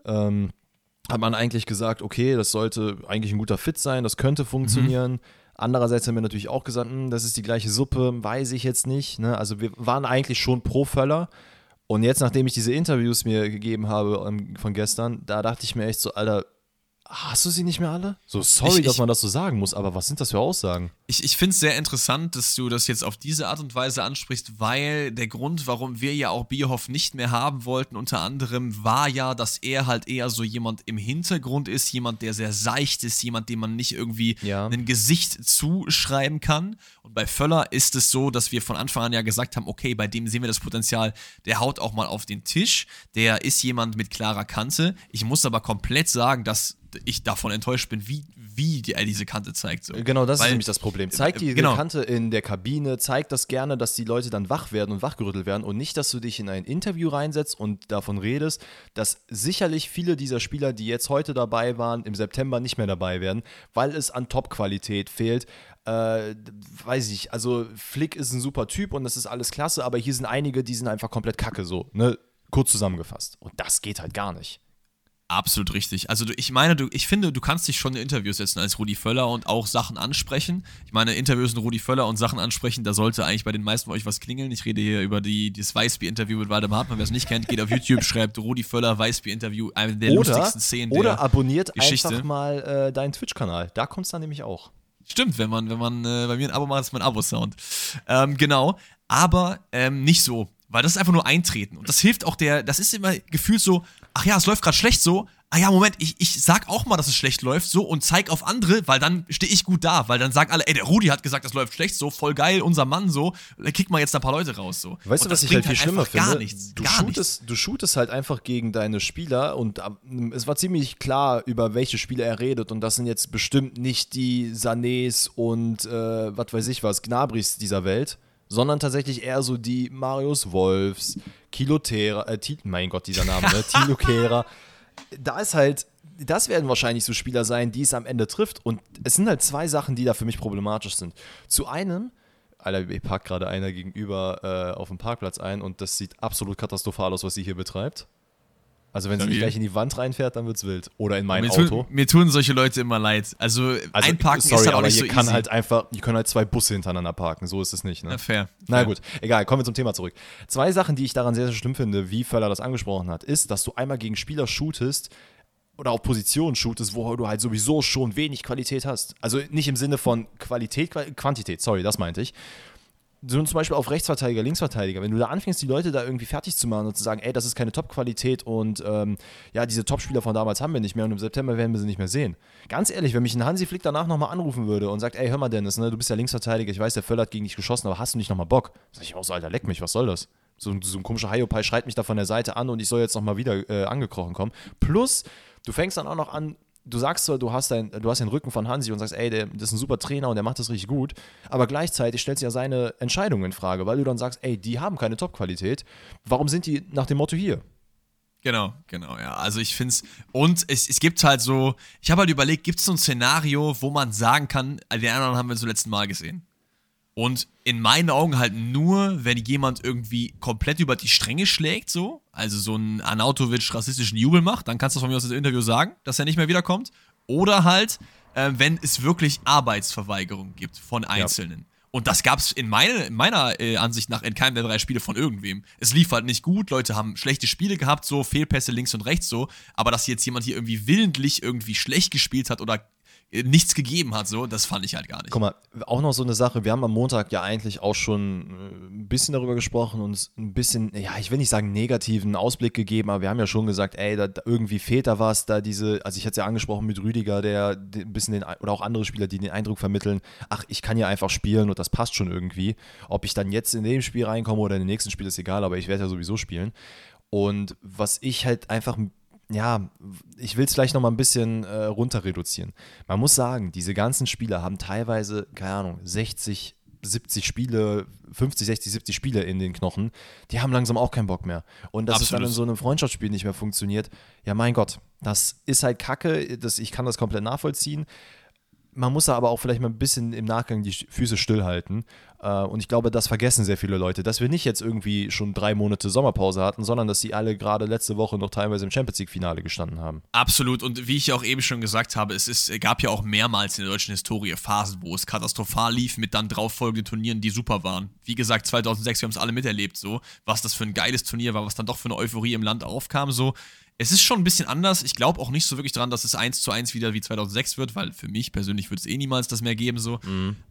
A: ähm, hat man eigentlich gesagt, okay, das sollte eigentlich ein guter Fit sein, das könnte funktionieren. Mhm. Andererseits haben wir natürlich auch gesagt, hm, das ist die gleiche Suppe, weiß ich jetzt nicht. Ne? Also wir waren eigentlich schon pro Völler. Und jetzt, nachdem ich diese Interviews mir gegeben habe um, von gestern, da dachte ich mir echt so, Alter, Hast du sie nicht mehr alle? So, sorry, ich, dass man das so sagen muss, aber was sind das für Aussagen?
B: Ich, ich finde es sehr interessant, dass du das jetzt auf diese Art und Weise ansprichst, weil der Grund, warum wir ja auch Bierhoff nicht mehr haben wollten, unter anderem, war ja, dass er halt eher so jemand im Hintergrund ist, jemand, der sehr seicht ist, jemand, dem man nicht irgendwie ja. ein Gesicht zuschreiben kann. Und bei Völler ist es so, dass wir von Anfang an ja gesagt haben, okay, bei dem sehen wir das Potenzial, der haut auch mal auf den Tisch, der ist jemand mit klarer Kante. Ich muss aber komplett sagen, dass ich davon enttäuscht bin, wie, wie die, diese Kante zeigt. So.
A: Genau, das Weil, ist nämlich das Problem. Zeigt die genau. Kante in der Kabine, zeigt das gerne, dass die Leute dann wach werden und wachgerüttelt werden und nicht, dass du dich in ein Interview reinsetzt und davon redest, dass sicherlich viele dieser Spieler, die jetzt heute dabei waren, im September nicht mehr dabei werden, weil es an Top-Qualität fehlt. Äh, weiß ich, also Flick ist ein super Typ und das ist alles klasse, aber hier sind einige, die sind einfach komplett kacke, so, ne? Kurz zusammengefasst. Und das geht halt gar nicht.
B: Absolut richtig. Also ich meine, du, ich finde, du kannst dich schon in Interviews setzen als Rudi Völler und auch Sachen ansprechen. Ich meine, Interviews mit Rudi Völler und Sachen ansprechen, da sollte eigentlich bei den meisten von euch was klingeln. Ich rede hier über die, das Weißbier-Interview mit Waldemar Hartmann. Wer es nicht kennt, geht auf YouTube, schreibt Rudi Völler Weißbier-Interview, eine der oder, lustigsten Szenen
A: Oder der abonniert Geschichte. einfach mal äh, deinen Twitch-Kanal. Da kommt es dann nämlich auch.
B: Stimmt, wenn man, wenn man äh, bei mir ein Abo macht, ist mein Abo-Sound. Ähm, genau, aber ähm, nicht so. Weil das ist einfach nur Eintreten. Und das hilft auch der, das ist immer gefühlt so, ach ja, es läuft gerade schlecht so, ah ja, Moment, ich, ich sag auch mal, dass es schlecht läuft, so und zeig auf andere, weil dann stehe ich gut da, weil dann sagen alle, ey, der Rudi hat gesagt, das läuft schlecht, so voll geil, unser Mann, so, dann kick mal jetzt ein paar Leute raus, so.
A: Weißt und du, was ich halt viel halt schlimmer finde?
B: Gar nichts.
A: Du,
B: gar
A: shootest, nichts. du shootest halt einfach gegen deine Spieler und ähm, es war ziemlich klar, über welche Spieler er redet und das sind jetzt bestimmt nicht die Sanés und äh, was weiß ich was, Gnabris dieser Welt sondern tatsächlich eher so die Marius Wolfs, Kilotera, äh, mein Gott, dieser Name, ne? Tilo Kehrer. Da ist halt das werden wahrscheinlich so Spieler sein, die es am Ende trifft. Und es sind halt zwei Sachen, die da für mich problematisch sind. Zu einem, Alter, mir parkt gerade einer gegenüber äh, auf dem Parkplatz ein und das sieht absolut katastrophal aus, was sie hier betreibt. Also wenn sie nicht gleich in die Wand reinfährt, dann wird's wild. Oder in mein
B: mir,
A: Auto.
B: tun, mir tun solche Leute immer leid. Also,
A: Also,
B: einparken
A: sorry,
B: ist dann auch
A: aber
B: nicht so
A: kann
B: easy.
A: halt einfach, hier können halt zwei Busse hintereinander parken. So ist es nicht. Ne?
B: Ja, fair.
A: Na
B: fair.
A: gut, egal, kommen wir zum Thema zurück. Zwei Sachen, die ich daran sehr, sehr schlimm finde, wie Völler das angesprochen hat, ist, dass du einmal gegen Spieler shootest oder auf Positionen shootest, wo du halt sowieso schon wenig Qualität hast. Also nicht im Sinne von Qualität, Qua- Quantität, sorry, das meinte ich. So zum Beispiel auf Rechtsverteidiger, Linksverteidiger, wenn du da anfängst, die Leute da irgendwie fertig zu machen und zu sagen, ey, das ist keine Top-Qualität und ähm, ja, diese Top-Spieler von damals haben wir nicht mehr und im September werden wir sie nicht mehr sehen. Ganz ehrlich, wenn mich ein Hansi Flick danach nochmal anrufen würde und sagt, ey, hör mal Dennis, ne, du bist ja Linksverteidiger, ich weiß, der Völler hat gegen dich geschossen, aber hast du nicht nochmal Bock? Sag ich auch so, Alter, leck mich, was soll das? So, ein- so ein komischer Hiopai schreit mich da von der Seite an und ich soll jetzt nochmal wieder äh, angekrochen kommen. Plus, du fängst dann auch noch an, du sagst zwar, du hast, dein, du hast den Rücken von Hansi und sagst, ey, der, das ist ein super Trainer und der macht das richtig gut, aber gleichzeitig stellst du ja seine Entscheidungen in Frage, weil du dann sagst, ey, die haben keine Top-Qualität, warum sind die nach dem Motto hier?
B: Genau, genau, ja. Also ich finde es, und es, es gibt halt so, ich habe halt überlegt, gibt es so ein Szenario, wo man sagen kann, den anderen haben wir zum letzten Mal gesehen. Und in meinen Augen halt nur, wenn jemand irgendwie komplett über die Stränge schlägt, so, also so einen Arnautovic rassistischen Jubel macht, dann kannst du von mir aus im Interview sagen, dass er nicht mehr wiederkommt. Oder halt, äh, wenn es wirklich Arbeitsverweigerung gibt von Einzelnen. Und das gab es in, meine, in meiner äh, Ansicht nach in keinem der drei Spiele von irgendwem. Es lief halt nicht gut, Leute haben schlechte Spiele gehabt, so Fehlpässe links und rechts so, aber dass jetzt jemand hier irgendwie willentlich irgendwie schlecht gespielt hat oder nichts gegeben hat, so, das fand ich halt gar nicht.
A: Guck mal, auch noch so eine Sache, wir haben am Montag ja eigentlich auch schon äh, ein bisschen darüber gesprochen und ein bisschen, ja, ich will nicht sagen negativen Ausblick gegeben, aber wir haben ja schon gesagt, ey, da, irgendwie fehlt da was, da diese, also ich hatte es ja angesprochen mit Rüdiger, der den- ein bisschen den, oder auch andere Spieler, die den Eindruck vermitteln, ach, ich kann ja einfach spielen und das passt schon irgendwie. Ob ich dann jetzt in dem Spiel reinkomme oder in dem nächsten Spiel ist egal, aber ich werde ja sowieso spielen. Und was ich halt einfach ja, ich will es vielleicht noch mal ein bisschen äh, runter reduzieren. Man muss sagen, diese ganzen Spieler haben teilweise, keine Ahnung, 60, 70 Spiele, 50, 60, 70 Spiele in den Knochen. Die haben langsam auch keinen Bock mehr. Und dass es dann
B: Absolut.
A: in so einem Freundschaftsspiel nicht mehr funktioniert, ja, mein Gott, das ist halt Kacke. Das, ich kann das komplett nachvollziehen. Man muss da aber auch vielleicht mal ein bisschen im Nachgang die Füße stillhalten. Äh, Und ich glaube, das vergessen sehr viele Leute, dass wir nicht jetzt irgendwie schon drei Monate Sommerpause hatten, sondern dass die alle gerade letzte Woche noch teilweise im Champions League-Finale gestanden haben.
B: Absolut. Und wie ich ja auch eben schon gesagt habe, es ist, gab ja auch mehrmals in der deutschen Historie Phasen, wo es katastrophal lief mit dann darauffolgenden Turnieren, die super waren. Wie gesagt, 2006, wir haben es alle miterlebt, so, was das für ein geiles Turnier war, was dann doch für eine Euphorie im Land aufkam, so. Es ist schon ein bisschen anders. Ich glaube auch nicht so wirklich dran, dass es 1 zu 1 wieder wie 2006 wird, weil für mich persönlich wird es eh niemals das mehr geben, so.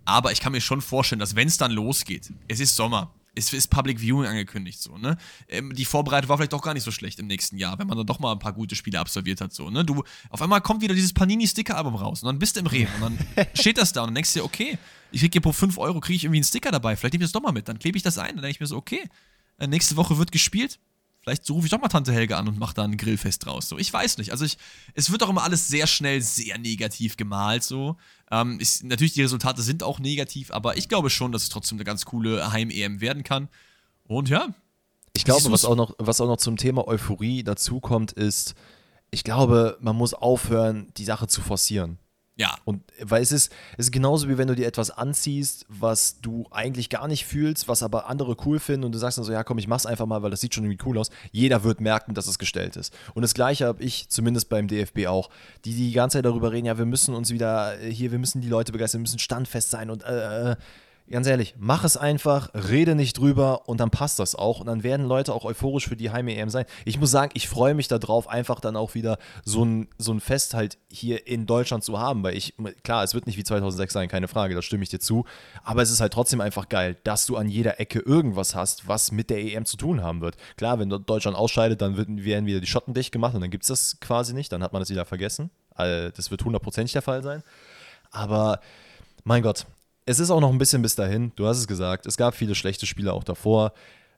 B: Aber ich kann mir schon vorstellen, dass wenn es dann losgeht, es ist Sommer, es ist Public Viewing angekündigt, so, ne? Ähm, die Vorbereitung war vielleicht doch gar nicht so schlecht im nächsten Jahr, wenn man dann doch mal ein paar gute Spiele absolviert hat, so, ne? Du, auf einmal kommt wieder dieses Panini-Sticker-Album raus und dann bist du im Rewe und dann steht das da und dann denkst du dir, okay, ich krieg hier pro 5 Euro, kriege ich irgendwie einen Sticker dabei, vielleicht nehme ich das doch mal mit, dann klebe ich das ein, dann denke ich mir so, okay, äh, nächste Woche wird gespielt, Vielleicht rufe ich doch mal Tante Helga an und mache da ein Grillfest draus. So, ich weiß nicht. Also ich, es wird auch immer alles sehr schnell sehr negativ gemalt. So, ähm, ist, natürlich die Resultate sind auch negativ, aber ich glaube schon, dass es trotzdem eine ganz coole Heim-EM werden kann. Und ja,
A: Ich glaube, was auch, noch, was auch noch zum Thema Euphorie dazukommt, ist, ich glaube, man muss aufhören, die Sache zu forcieren.
B: Ja,
A: Und weil es ist, es ist genauso wie wenn du dir etwas anziehst, was du eigentlich gar nicht fühlst, was aber andere cool finden und du sagst dann so, ja komm, ich mach's einfach mal, weil das sieht schon irgendwie cool aus. Jeder wird merken, dass es gestellt ist. Und das gleiche habe ich zumindest beim DFB auch, die die ganze Zeit darüber reden, ja, wir müssen uns wieder äh, hier, wir müssen die Leute begeistern, wir müssen standfest sein und äh, äh, Ganz ehrlich, mach es einfach, rede nicht drüber und dann passt das auch. Und dann werden Leute auch euphorisch für die Heim-EM sein. Ich muss sagen, ich freue mich darauf, einfach dann auch wieder so ein, so ein Fest halt hier in Deutschland zu haben. Weil ich, klar, es wird nicht wie 2006 sein, keine Frage, da stimme ich dir zu. Aber es ist halt trotzdem einfach geil, dass du an jeder Ecke irgendwas hast, was mit der EM zu tun haben wird. Klar, wenn Deutschland ausscheidet, dann werden wieder die Schotten dicht gemacht und dann gibt es das quasi nicht. Dann hat man das wieder vergessen. Also, Das wird hundertprozentig der Fall sein. Aber mein Gott, es ist auch noch ein bisschen bis dahin. Du hast es gesagt, es gab viele schlechte Spiele auch davor.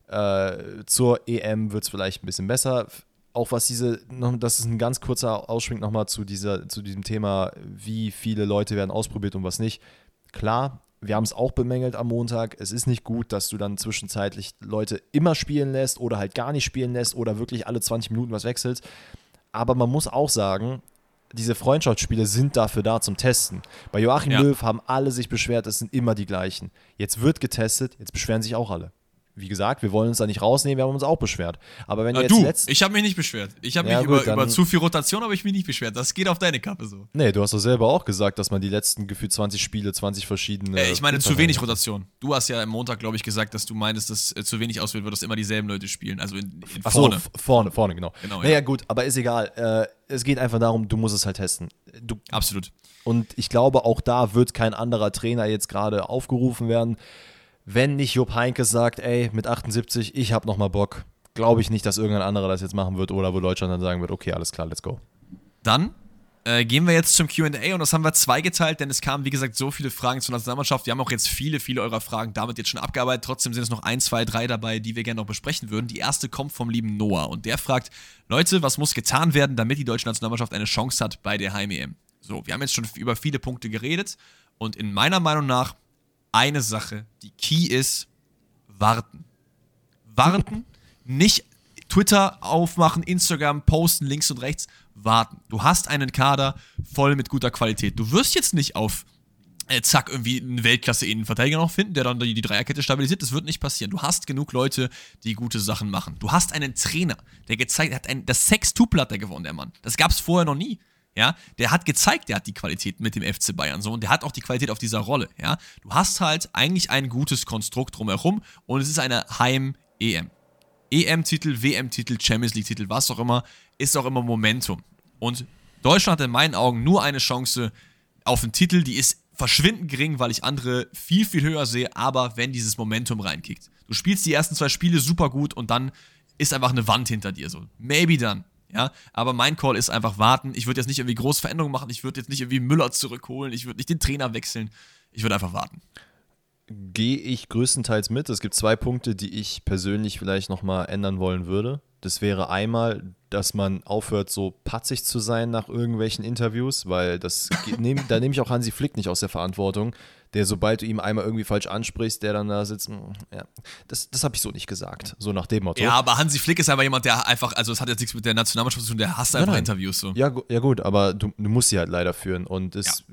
A: Äh, zur EM wird es vielleicht ein bisschen besser. Auch was diese, noch, das ist ein ganz kurzer Ausschwing nochmal zu, zu diesem Thema, wie viele Leute werden ausprobiert und was nicht. Klar, wir haben es auch bemängelt am Montag. Es ist nicht gut, dass du dann zwischenzeitlich Leute immer spielen lässt oder halt gar nicht spielen lässt oder wirklich alle 20 Minuten was wechselst. Aber man muss auch sagen, diese Freundschaftsspiele sind dafür da zum Testen. Bei Joachim
B: Ja.
A: Löw haben alle sich beschwert, es sind immer die gleichen. Jetzt wird getestet, jetzt beschweren sich auch alle. Wie gesagt, wir wollen uns da nicht rausnehmen, wir haben uns auch beschwert. Aber wenn
B: Äh,
A: jetzt
B: du,
A: letzt-
B: ich habe mich nicht beschwert. Ich habe
A: Ja,
B: mich
A: gut,
B: über, über zu viel Rotation habe ich mich nicht beschwert. Das geht auf deine Kappe so.
A: Nee, du hast doch selber auch gesagt, dass man die letzten gefühlt 20 Spiele, 20 verschiedene.
B: Äh, ich meine, zu wenig. Rotation. Du hast ja am Montag, glaube ich, gesagt, dass du meinst, dass äh, zu wenig auswählt wird, dass immer dieselben Leute spielen. Also in, in
A: Ach so,
B: vorne.
A: f- vorne, vorne, genau.
B: Genau,
A: naja,
B: ja.
A: gut, aber ist egal. Äh, es geht einfach darum, du musst es halt testen. Du,
B: Absolut.
A: und ich glaube, auch da wird kein anderer Trainer jetzt gerade aufgerufen werden. Wenn nicht Jupp Heynckes sagt, ey, mit 78, ich hab noch mal Bock, glaube ich nicht, dass irgendein anderer das jetzt machen wird oder wo Deutschland dann sagen wird, okay, alles klar, let's go.
B: Dann äh, gehen wir jetzt zum QA und das haben wir zweigeteilt, denn es kamen, wie gesagt, so viele Fragen zur Nationalmannschaft. Wir haben auch jetzt viele, viele eurer Fragen damit jetzt schon abgearbeitet. Trotzdem sind es noch ein, zwei, drei dabei, die wir gerne noch besprechen würden. Die erste kommt vom lieben Noah und der fragt: Leute, was muss getan werden, damit die deutsche Nationalmannschaft eine Chance hat bei der Heim-EM? So, wir haben jetzt schon über viele Punkte geredet und in meiner Meinung nach eine Sache, die Key ist: warten. Warten, nicht Twitter aufmachen, Instagram posten, links und rechts, warten. Du hast einen Kader voll mit guter Qualität. Du wirst jetzt nicht auf äh, zack irgendwie einen Weltklasse-Innenverteidiger noch finden, der dann die, die Dreierkette stabilisiert. Das wird nicht passieren. Du hast genug Leute, die gute Sachen machen. Du hast einen Trainer, der gezeigt hat, ein, das Sex-Two-Platter gewonnen, der Mann. Das gab es vorher noch nie. Ja, der hat gezeigt, der hat die Qualität mit dem FC Bayern so und der hat auch die Qualität auf dieser Rolle. Ja, du hast halt eigentlich ein gutes Konstrukt drumherum und es ist eine Heim-EM. EM-Titel, WM-Titel, Champions League-Titel, was auch immer, ist auch immer Momentum. Und Deutschland hat in meinen Augen nur eine Chance auf einen Titel, die ist verschwindend gering, weil ich andere viel, viel höher sehe, aber wenn dieses Momentum reinkickt. Du spielst die ersten zwei Spiele super gut und dann ist einfach eine Wand hinter dir so. Maybe dann. Ja, aber mein Call ist einfach warten. Ich würde jetzt nicht irgendwie große Veränderungen machen. Ich würde jetzt nicht irgendwie Müller zurückholen. Ich würde nicht den Trainer wechseln. Ich würde einfach warten.
A: Gehe ich größtenteils mit. Es gibt zwei Punkte, die ich persönlich vielleicht nochmal ändern wollen würde. Das wäre einmal, dass man aufhört, so patzig zu sein nach irgendwelchen Interviews, weil das nehm, da nehme ich auch Hansi Flick nicht aus der Verantwortung, der, sobald du ihm einmal irgendwie falsch ansprichst, der dann da sitzt, mm, ja, das, das habe ich so nicht gesagt. So nach dem Motto.
B: Ja, aber Hansi Flick ist einfach jemand, der einfach, also es hat jetzt nichts mit der Nationalmannschaft zu tun, der hasst einfach
A: nein.
B: Interviews so.
A: Ja, ja gut, aber du, du musst sie halt leider führen und es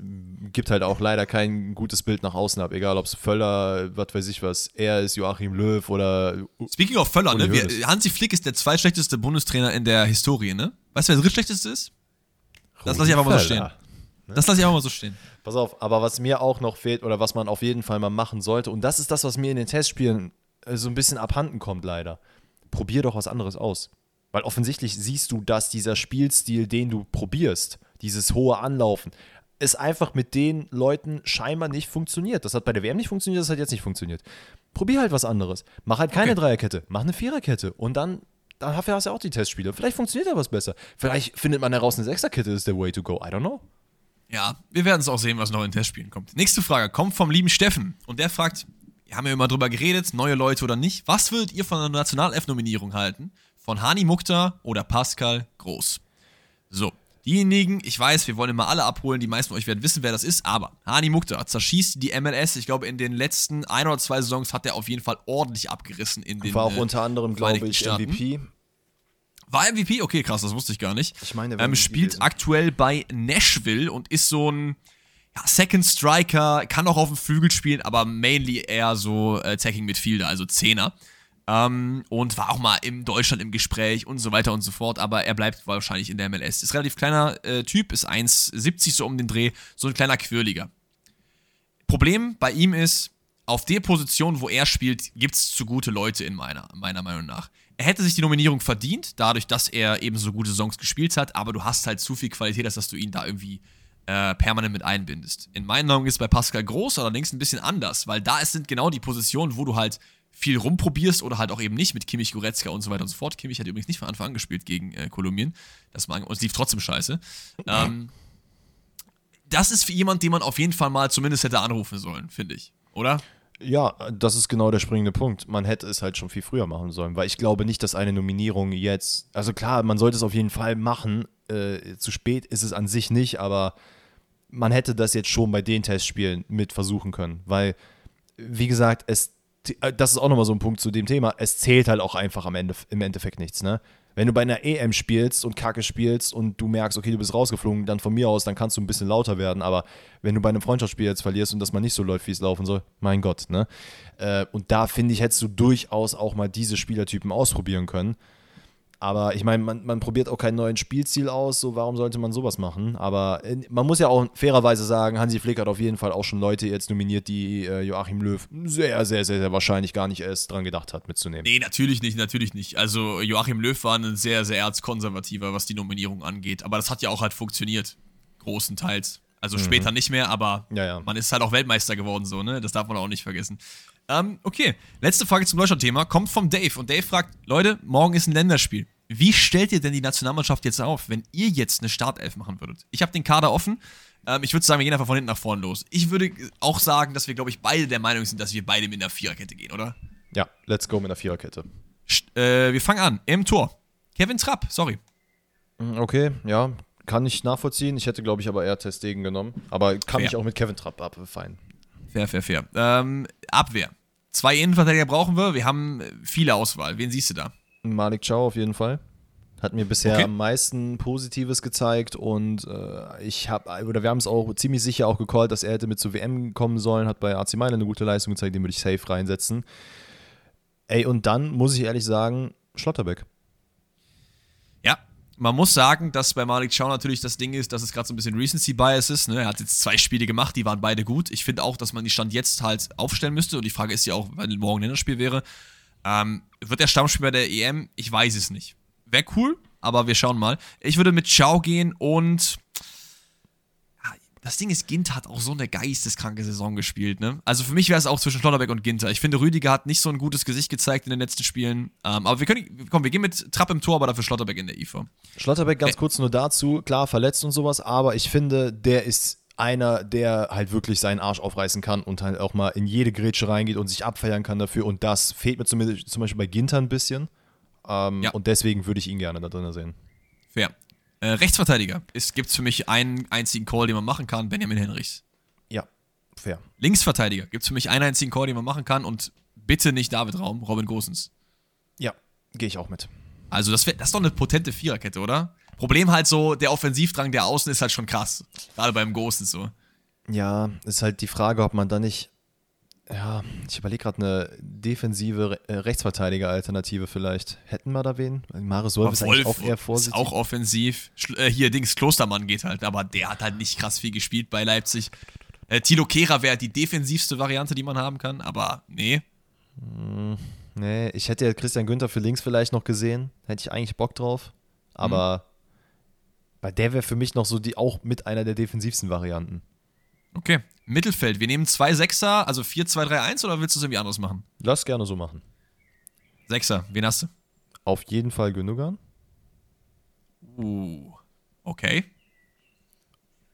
A: gibt halt auch leider kein gutes Bild nach außen ab, egal ob es Völler, was weiß ich was, er ist Joachim Löw oder
B: Speaking of Völler, ne? Wir. Hansi Flick ist der zweitschlechteste Bundestrainer in der Historie, ne? Weißt du, wer der drittschlechteste ist? Das lasse ich einfach mal so stehen.
A: Völler.
B: Das lasse ich einfach mal so stehen.
A: Pass auf, aber was mir auch noch fehlt oder was man auf jeden Fall mal machen sollte, und das ist das, was mir in den Testspielen äh, so ein bisschen abhanden kommt, leider. Probier doch was anderes aus. Weil offensichtlich siehst du, dass dieser Spielstil, den du probierst, dieses hohe Anlaufen, es einfach mit den Leuten scheinbar nicht funktioniert. Das hat bei der WM nicht funktioniert, das hat jetzt nicht funktioniert. Probier halt was anderes. Mach halt keine
B: Okay.
A: Dreierkette, mach eine Viererkette und dann, dann hast du ja auch die Testspiele. Vielleicht funktioniert da was besser. Vielleicht findet man heraus, eine Sechserkette ist der way to go. I don't know.
B: Ja, wir werden es auch sehen, was noch in Testspielen kommt. Nächste Frage kommt vom lieben Steffen. Und der fragt, wir haben ja immer drüber geredet, neue Leute oder nicht. Was würdet ihr von einer National-F-Nominierung halten? Von Hani Mukhtar oder Pascal Groß? So, diejenigen, ich weiß, wir wollen immer alle abholen, die meisten von euch werden wissen, wer das ist, aber Hani Mukhtar zerschießt die MLS. Ich glaube, in den letzten ein oder zwei Saisons hat er auf jeden Fall ordentlich abgerissen in den
A: War auch
B: äh,
A: unter anderem, glaube ich,
B: Staaten.
A: MVP.
B: War MVP? Okay, krass, das wusste ich gar nicht.
A: Ich meine,
B: ähm, spielt
A: gewesen.
B: aktuell bei Nashville und ist so ein ja, Second Striker, kann auch auf dem Flügel spielen, aber mainly eher so äh, Attacking Midfielder, also Zehner. Ähm, und war auch mal in Deutschland im Gespräch und so weiter und so fort, aber er bleibt wahrscheinlich in der MLS. Ist relativ kleiner äh, Typ, ist 1,70 so um den Dreh, so ein kleiner Quirliger. Problem bei ihm ist, auf der Position, wo er spielt, gibt es zu gute Leute in meiner, meiner Meinung nach. Er hätte sich die Nominierung verdient, dadurch, dass er eben so gute Songs gespielt hat, aber du hast halt zu viel Qualität, dass du ihn da irgendwie äh, permanent mit einbindest. In meinen Augen ist es bei Pascal Groß allerdings ein bisschen anders, weil da sind genau die Positionen, wo du halt viel rumprobierst oder halt auch eben nicht mit Kimmich, Goretzka und so weiter und so fort. Kimmich hat übrigens nicht von Anfang an gespielt gegen äh, Kolumbien. Das war, und es lief trotzdem scheiße. Ähm, das ist für jemand, den man auf jeden Fall mal zumindest hätte anrufen sollen, finde ich. Oder?
A: Ja, das ist genau der springende Punkt. Man hätte es halt schon viel früher machen sollen, weil ich glaube nicht, dass eine Nominierung jetzt, also klar, man sollte es auf jeden Fall machen. Äh, zu spät ist es an sich nicht, aber man hätte das jetzt schon bei den Testspielen mit versuchen können, weil, wie gesagt, es, äh, das ist auch nochmal so ein Punkt zu dem Thema, es zählt halt auch einfach am Ende, im Endeffekt nichts, ne? Wenn du bei einer EM spielst und Kacke spielst und du merkst, okay, du bist rausgeflogen, dann von mir aus, dann kannst du ein bisschen lauter werden. Aber wenn du bei einem Freundschaftsspiel jetzt verlierst und das mal nicht so läuft, wie es laufen soll, mein Gott, ne? Äh, und da finde ich, hättest du durchaus auch mal diese Spielertypen ausprobieren können. Aber ich meine, man, man probiert auch keinen neuen Spielziel aus, so warum sollte man sowas machen? Aber äh, man muss ja auch fairerweise sagen, Hansi Flick hat auf jeden Fall auch schon Leute jetzt nominiert, die äh, Joachim Löw sehr, sehr, sehr, sehr wahrscheinlich gar nicht erst dran gedacht hat, mitzunehmen.
B: Nee, natürlich nicht, natürlich nicht. Also Joachim Löw war ein sehr, sehr erzkonservativer, was die Nominierung angeht. Aber das hat ja auch halt funktioniert. Großenteils. Also mhm. später nicht mehr, aber
A: ja, ja.
B: man ist halt auch Weltmeister geworden, so, ne? Das darf man auch nicht vergessen. Ähm, okay, letzte Frage zum Deutschland-Thema kommt vom Dave. Und Dave fragt: Leute, morgen ist ein Länderspiel. Wie stellt ihr denn die Nationalmannschaft jetzt auf, wenn ihr jetzt eine Startelf machen würdet? Ich habe den Kader offen. Ähm, ich würde sagen, wir gehen einfach von hinten nach vorne los. Ich würde auch sagen, dass wir, glaube ich, beide der Meinung sind, dass wir beide mit einer Viererkette gehen, oder?
A: Ja, let's go mit einer Viererkette.
B: Äh, wir fangen an. Im Tor. Kevin Trapp, sorry.
A: Mm, okay, ja, kann ich nachvollziehen. Ich hätte, glaube ich, aber eher Testegen genommen. Aber kann fair. mich auch mit Kevin Trapp ab, fein.
B: Fair, fair, fair. Ähm, Abwehr. Zwei Innenverteidiger brauchen wir. Wir haben viele Auswahl. Wen siehst du da?
A: Malik Chow auf jeden Fall. Hat mir bisher okay. am meisten Positives gezeigt und äh, ich habe, oder wir haben es auch ziemlich sicher auch gecallt, dass er hätte mit zur WM kommen sollen, hat bei AC Mailand eine gute Leistung gezeigt, den würde ich safe reinsetzen. Ey, und dann muss ich ehrlich sagen, Schlotterbeck.
B: Man muss sagen, dass bei Malik Chow natürlich das Ding ist, dass es gerade so ein bisschen Recency Bias ist. Ne? Er hat jetzt zwei Spiele gemacht, die waren beide gut. Ich finde auch, dass man die Stand jetzt halt aufstellen müsste. Und die Frage ist ja auch, wenn morgen ein Länderspiel wäre, ähm, wird er Stammspieler der EM? Ich weiß es nicht. Wäre cool, aber wir schauen mal. Ich würde mit Schau gehen und das Ding ist, Ginter hat auch so eine geisteskranke Saison gespielt, ne? Also für mich wäre es auch zwischen Schlotterbeck und Ginter. Ich finde, Rüdiger hat nicht so ein gutes Gesicht gezeigt in den letzten Spielen. Ähm, aber wir können, komm, wir gehen mit Trapp im Tor, aber dafür Schlotterbeck in der IFA.
A: Schlotterbeck ganz okay. kurz nur dazu, klar, verletzt und sowas, aber ich finde, der ist einer, der halt wirklich seinen Arsch aufreißen kann und halt auch mal in jede Grätsche reingeht und sich abfeiern kann dafür. Und das fehlt mir zumindest zum Beispiel bei Ginter ein bisschen. Ähm, ja. Und deswegen würde ich ihn gerne da drin sehen.
B: Fair. Äh, Rechtsverteidiger. Es gibt für mich einen einzigen Call, den man machen kann: Benjamin Henrichs.
A: Ja, fair.
B: Linksverteidiger. Gibt es für mich einen einzigen Call, den man machen kann und bitte nicht David Raum, Robin Gosens.
A: Ja, gehe ich auch mit.
B: Also, das, wär, das ist doch eine potente Viererkette, oder? Problem halt so, der Offensivdrang der Außen ist halt schon krass. Gerade beim Gosens so.
A: Ja, ist halt die Frage, ob man da nicht ja, ich überlege gerade eine defensive Re äh, Rechtsverteidiger-Alternative vielleicht. Hätten wir da wen? Marius Wolf ist eigentlich auch eher vorsichtig.
B: Ist auch offensiv. Äh, hier, Dings, Klostermann geht halt, aber der hat halt nicht krass viel gespielt bei Leipzig. Äh, Tilo Kehrer wäre die defensivste Variante, die man haben kann, aber nee.
A: Hm, nee, ich hätte ja Christian Günther für links vielleicht noch gesehen. Hätte ich eigentlich Bock drauf. Aber hm. bei der wäre für mich noch so die auch mit einer der defensivsten Varianten.
B: Okay, Mittelfeld. Wir nehmen zwei Sechser, also 4-2-3-1 oder willst du es irgendwie anders machen?
A: Lass gerne so machen.
B: Sechser, wen hast du?
A: Auf jeden Fall Gündogan.
B: Uh, okay.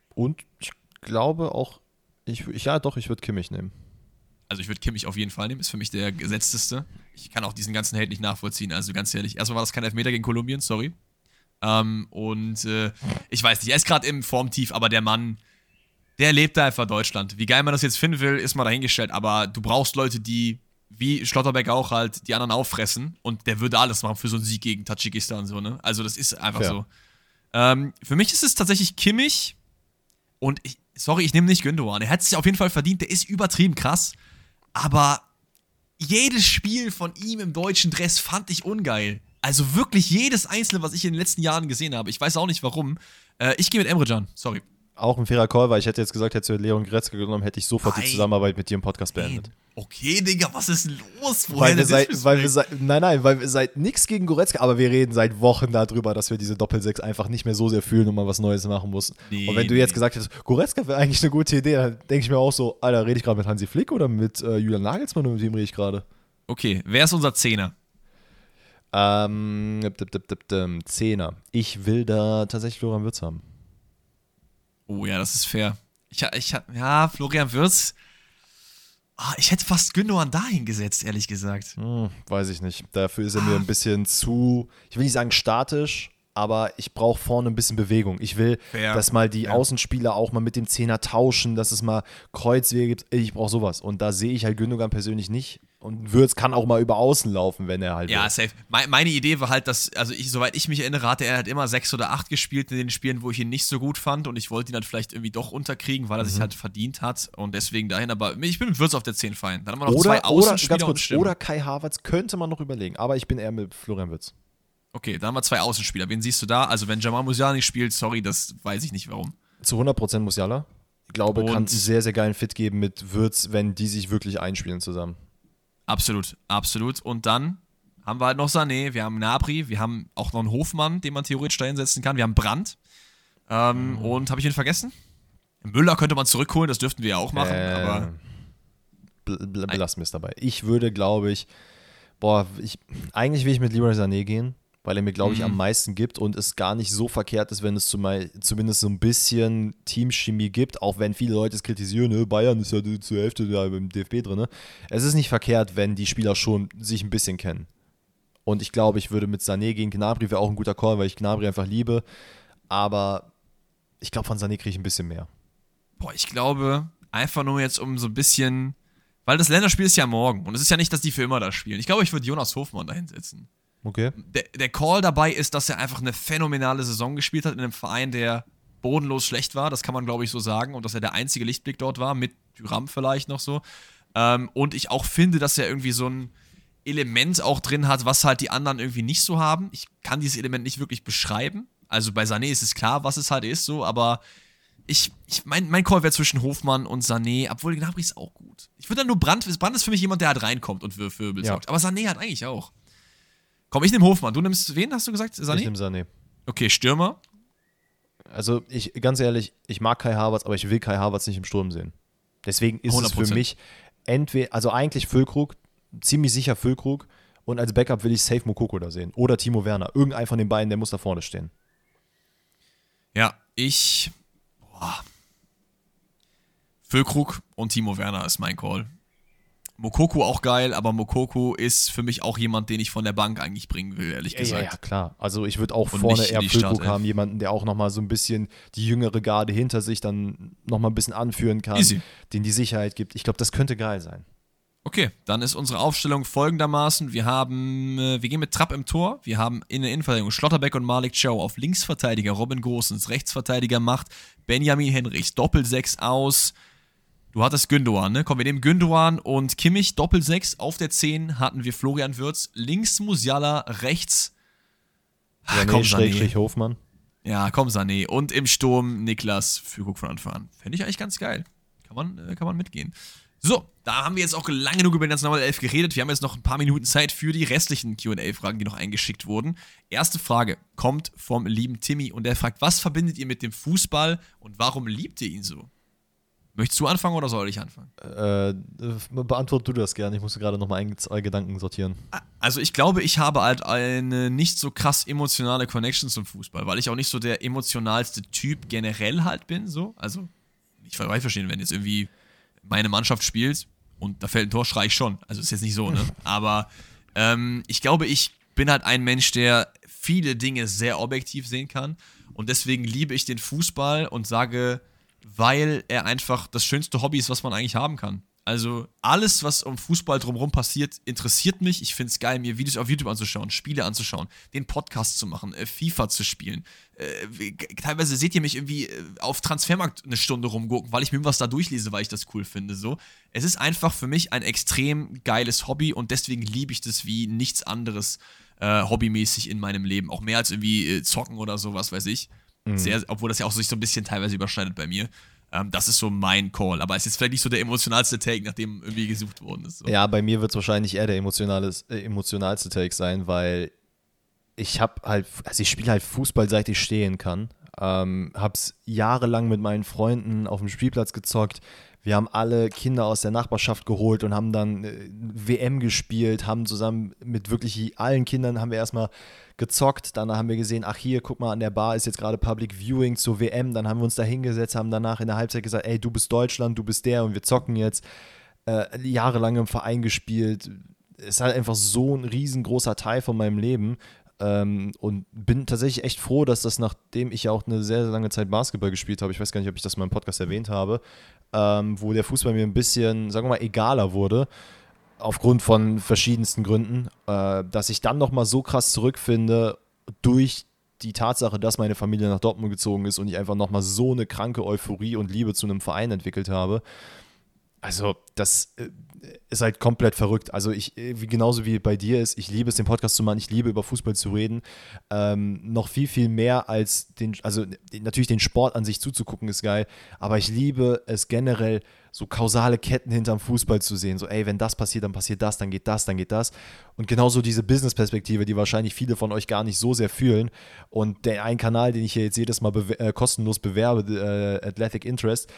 A: Und ich glaube auch, ich, ja doch, ich würde Kimmich nehmen.
B: Also ich würde Kimmich auf jeden Fall nehmen, ist für mich der gesetzteste. Ich kann auch diesen ganzen Hate nicht nachvollziehen, also ganz ehrlich. Erstmal war das kein Elfmeter gegen Kolumbien, sorry. Ähm, und äh, ich weiß nicht, er ist gerade im Formtief, aber der Mann, der lebt da einfach Deutschland. Wie geil man das jetzt finden will, ist mal dahingestellt, aber du brauchst Leute, die, wie Schlotterbeck auch halt, die anderen auffressen und der würde alles machen für so einen Sieg gegen Tadschikistan so, ne? Also das ist einfach Fair. so. Ähm, für mich ist es tatsächlich Kimmich und ich, sorry, ich nehme nicht Gündogan. Er hat es sich auf jeden Fall verdient, der ist übertrieben krass, aber jedes Spiel von ihm im deutschen Dress fand ich ungeil. Also wirklich jedes einzelne, was ich in den letzten Jahren gesehen habe. Ich weiß auch nicht warum. Äh, ich gehe mit Emre Can, sorry
A: auch ein fairer Call, weil ich hätte jetzt gesagt, hättest du Leon Gretzke genommen, hätte ich sofort nein. die Zusammenarbeit mit dir im Podcast beendet.
B: Okay, Digga, was ist los?
A: Woher weil wir seit, weil wir seit, nein, nein, weil wir seit nichts gegen Goretzka, aber wir reden seit Wochen darüber, dass wir diese Doppelsechs einfach nicht mehr so sehr fühlen und mal was Neues machen mussten. Nee, und wenn du jetzt gesagt hättest, Goretzka wäre eigentlich eine gute Idee, dann denke ich mir auch so, Alter, rede ich gerade mit Hansi Flick oder mit äh, Julian Nagelsmann oder mit wem rede ich gerade?
B: Okay, wer ist unser Zehner?
A: Ähm, Zehner. Ich will da tatsächlich Florian Wirtz haben.
B: Oh ja, das ist fair. Ich, ich, ja, Florian Würz. Oh, ich hätte fast Gündogan dahin gesetzt, ehrlich gesagt.
A: Hm, weiß ich nicht. Dafür ist er ah. mir ein bisschen zu, ich will nicht sagen statisch, aber ich brauche vorne ein bisschen Bewegung. Ich will, Fair. dass mal die ja. Außenspieler auch mal mit dem Zehner tauschen, dass es mal Kreuzwege gibt. Ich brauche sowas. Und da sehe ich halt Gündogan persönlich nicht. Und Würz kann auch mal über außen laufen, wenn er halt.
B: Ja,
A: will.
B: safe. Me meine Idee war halt, dass, also ich, soweit ich mich erinnere, hatte er halt immer sechs oder acht gespielt in den Spielen, wo ich ihn nicht so gut fand und ich wollte ihn halt vielleicht irgendwie doch unterkriegen, weil er
A: Mhm.
B: sich halt verdient hat und deswegen dahin, aber ich bin mit Würz auf der 10 fein. Dann haben wir noch
A: Oder,
B: zwei
A: oder,
B: Außenspieler und
A: kurz, oder Kai Havertz könnte man noch überlegen, aber ich bin eher mit Florian Würz.
B: Okay, dann haben wir zwei Außenspieler. Wen siehst du da? Also wenn Jamal Musiala nicht spielt, sorry, das weiß ich nicht warum.
A: Zu 100% Musiala. Ich glaube,
B: Und-
A: kann sehr, sehr geilen Fit geben mit Würz, wenn die sich wirklich einspielen zusammen.
B: Absolut, absolut. Und dann haben wir halt noch Sané, wir haben Nabri, wir haben auch noch einen Hofmann, den man theoretisch da hinsetzen kann. Wir haben Brandt. Ähm,
A: Mhm.
B: Und habe ich ihn vergessen? Müller könnte man zurückholen, das dürften wir ja auch machen,
A: Äh,
B: aber
A: bl- bl- belassen wir es dabei. Ich würde, glaube ich, boah, ich, eigentlich will ich mit Leroy Sané gehen, weil er mir, glaube ich,
B: Mhm.
A: am meisten gibt und es gar nicht so verkehrt ist, wenn es zumei- zumindest so ein bisschen Teamchemie gibt, auch wenn viele Leute es kritisieren, ne, Bayern ist ja zur Hälfte da im DFB drin. Ne? Es ist nicht verkehrt, wenn die Spieler schon sich ein bisschen kennen. Und ich glaube, ich würde mit Sané gegen Gnabry wäre auch ein guter Call, weil ich Gnabry einfach liebe. Aber ich glaube, von Sané kriege ich ein bisschen mehr.
B: boah, ich glaube, einfach nur jetzt um so ein bisschen, weil das Länderspiel ist ja morgen und es ist ja nicht, dass die für immer da spielen. Ich glaube, ich würde Jonas Hofmann da hinsetzen.
A: Okay.
B: der, der Call dabei ist, dass er einfach eine phänomenale Saison gespielt hat in einem Verein, der bodenlos schlecht war. Das kann man, glaube ich, so sagen. Und dass er der einzige Lichtblick dort war, mit Tyram vielleicht noch so. Ähm, und ich auch finde, dass er irgendwie so ein Element auch drin hat, was halt die anderen irgendwie nicht so haben. Ich kann dieses Element nicht wirklich beschreiben. Also bei Sané ist es klar, was es halt ist, so, aber ich, ich mein, mein Call wäre zwischen Hofmann und Sané, obwohl Gnabry ist auch gut. Ich würde dann nur Brand, Brand ist für mich jemand, der halt reinkommt und für Wirbel
A: Ja.
B: sorgt. Aber Sané hat eigentlich auch. Komm, ich nehme Hofmann. Du nimmst wen, hast du gesagt?
A: Ich
B: Sané?
A: nehme Sané.
B: Okay, Stürmer.
A: Also ich, ganz ehrlich, ich mag Kai Havertz, aber ich will Kai Havertz nicht im Sturm sehen. Deswegen ist es
B: 100%.
A: für mich entweder, also eigentlich Füllkrug, ziemlich sicher Füllkrug und als Backup will ich Safe Mokoko da sehen. Oder Timo Werner. Irgendein von den beiden, der muss da vorne stehen.
B: Ja, ich. Boah. Füllkrug und Timo Werner ist mein Call. Mokoko auch geil, aber Mokoko ist für mich auch jemand, den ich von der Bank eigentlich bringen will, ehrlich
A: Ja,
B: gesagt.
A: ja, ja, klar. Also ich würde auch
B: Und
A: vorne eher Füllkrug haben, jemanden, der auch nochmal so ein bisschen die jüngere Garde hinter sich dann nochmal ein bisschen anführen kann,
B: Easy.
A: den die Sicherheit gibt. Ich glaube, das könnte geil sein.
B: Okay, dann ist unsere Aufstellung folgendermaßen. Wir haben, äh, wir gehen mit Trapp im Tor. Wir haben in der Innenverteidigung Schlotterbeck und Malik Chow auf Linksverteidiger Robin Gosens, Rechtsverteidiger macht Benjamin Henrichs, Doppelsechs aus. Du hattest Gündogan, ne? Komm, wir nehmen Gündogan und Kimmich, Doppelsechs. Auf der 10 hatten wir Florian Würz, links Musiala, rechts. Ah,
A: Sané,
B: komm, Sané.
A: Hofmann.
B: Ja, komm, Sané. Und im Sturm Niklas Führung von Anfang an. Fände ich eigentlich ganz geil. Kann man, äh, kann man mitgehen. So, da haben wir jetzt auch lange genug über den Nationalelf geredet. Wir haben jetzt noch ein paar Minuten Zeit für die restlichen QA-Fragen, die noch eingeschickt wurden. Erste Frage kommt vom lieben Timmy und der fragt: Was verbindet ihr mit dem Fußball und warum liebt ihr ihn so? Möchtest du anfangen oder soll ich anfangen?
A: Äh, beantwort du das gerne. Ich musste gerade nochmal ein, zwei Gedanken sortieren.
B: Also ich glaube, ich habe halt eine nicht so krass emotionale Connection zum Fußball, weil ich auch nicht so der emotionalste Typ generell halt bin, so. Also, ich weiß verstehen, wenn jetzt irgendwie meine Mannschaft spielt und da fällt ein Tor, schrei ich schon. Also ist jetzt nicht so, ne? Aber ähm, ich glaube, ich bin halt ein Mensch, der viele Dinge sehr objektiv sehen kann und deswegen liebe ich den Fußball und sage, weil er einfach das schönste Hobby ist, was man eigentlich haben kann. Also alles, was um Fußball drumherum passiert, interessiert mich. Ich finde es geil, mir Videos auf YouTube anzuschauen, Spiele anzuschauen, den Podcast zu machen, äh, FIFA zu spielen. Äh, teilweise seht ihr mich irgendwie äh, auf Transfermarkt eine Stunde rumgucken, weil ich mir was da durchlese, weil ich das cool finde. So, es ist einfach für mich ein extrem geiles Hobby und deswegen liebe ich das wie nichts anderes äh, hobbymäßig in meinem Leben. Auch mehr als irgendwie äh, zocken oder sowas, weiß ich. Sehr, obwohl das ja auch sich so ein bisschen teilweise überschneidet bei mir. Ähm, das ist so mein Call. Aber es ist vielleicht nicht so der emotionalste Take, nach dem irgendwie gesucht worden ist. So.
A: Ja, bei mir wird es wahrscheinlich eher der emotionales, äh, emotionalste Take sein, weil ich habe halt, also ich spiele halt Fußball, seit ich stehen kann. Ähm, hab's jahrelang mit meinen Freunden auf dem Spielplatz gezockt. Wir haben alle Kinder aus der Nachbarschaft geholt und haben dann äh, WM gespielt, haben zusammen mit wirklich allen Kindern haben wir erstmal gezockt. Dann haben wir gesehen, ach hier, guck mal, an der Bar ist jetzt gerade Public Viewing zur WM. Dann haben wir uns da hingesetzt, haben danach in der Halbzeit gesagt, ey, du bist Deutschland, du bist der und wir zocken jetzt. Äh, jahrelang im Verein gespielt. Ist halt einfach so ein riesengroßer Teil von meinem Leben. Ähm, und bin tatsächlich echt froh, dass das, nachdem ich ja auch eine sehr, sehr lange Zeit Basketball gespielt habe, ich weiß gar nicht, ob ich das in meinem Podcast erwähnt habe, ähm, wo der Fußball mir ein bisschen, sagen wir mal, egaler wurde, aufgrund von verschiedensten Gründen, äh, dass ich dann nochmal so krass zurückfinde durch die Tatsache, dass meine Familie nach Dortmund gezogen ist und ich einfach nochmal so eine kranke Euphorie und Liebe zu einem Verein entwickelt habe. Also, das äh, ist halt komplett verrückt. Also, ich, äh, wie, genauso wie bei dir ist, ich liebe es, den Podcast zu machen, ich liebe über Fußball zu reden. Ähm, noch viel, viel mehr als den, also natürlich den Sport an sich zuzugucken ist geil, aber ich liebe es generell, so kausale Ketten hinterm Fußball zu sehen. So, ey, wenn das passiert, dann passiert das, dann geht das, dann geht das. Und genauso diese Business-Perspektive, die wahrscheinlich viele von euch gar nicht so sehr fühlen. Und der ein Kanal, den ich hier jetzt jedes Mal bewer äh, kostenlos bewerbe, äh, Athletic Interest,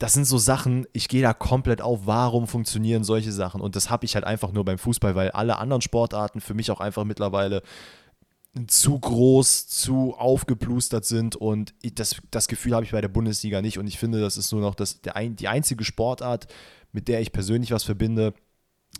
A: das sind so Sachen, ich gehe da komplett auf, warum funktionieren solche Sachen. Und das habe ich halt einfach nur beim Fußball, weil alle anderen Sportarten für mich auch einfach mittlerweile zu groß, zu aufgeplustert sind und das, das Gefühl habe ich bei der Bundesliga nicht und ich finde, das ist nur noch das, der die einzige Sportart, mit der ich persönlich was verbinde,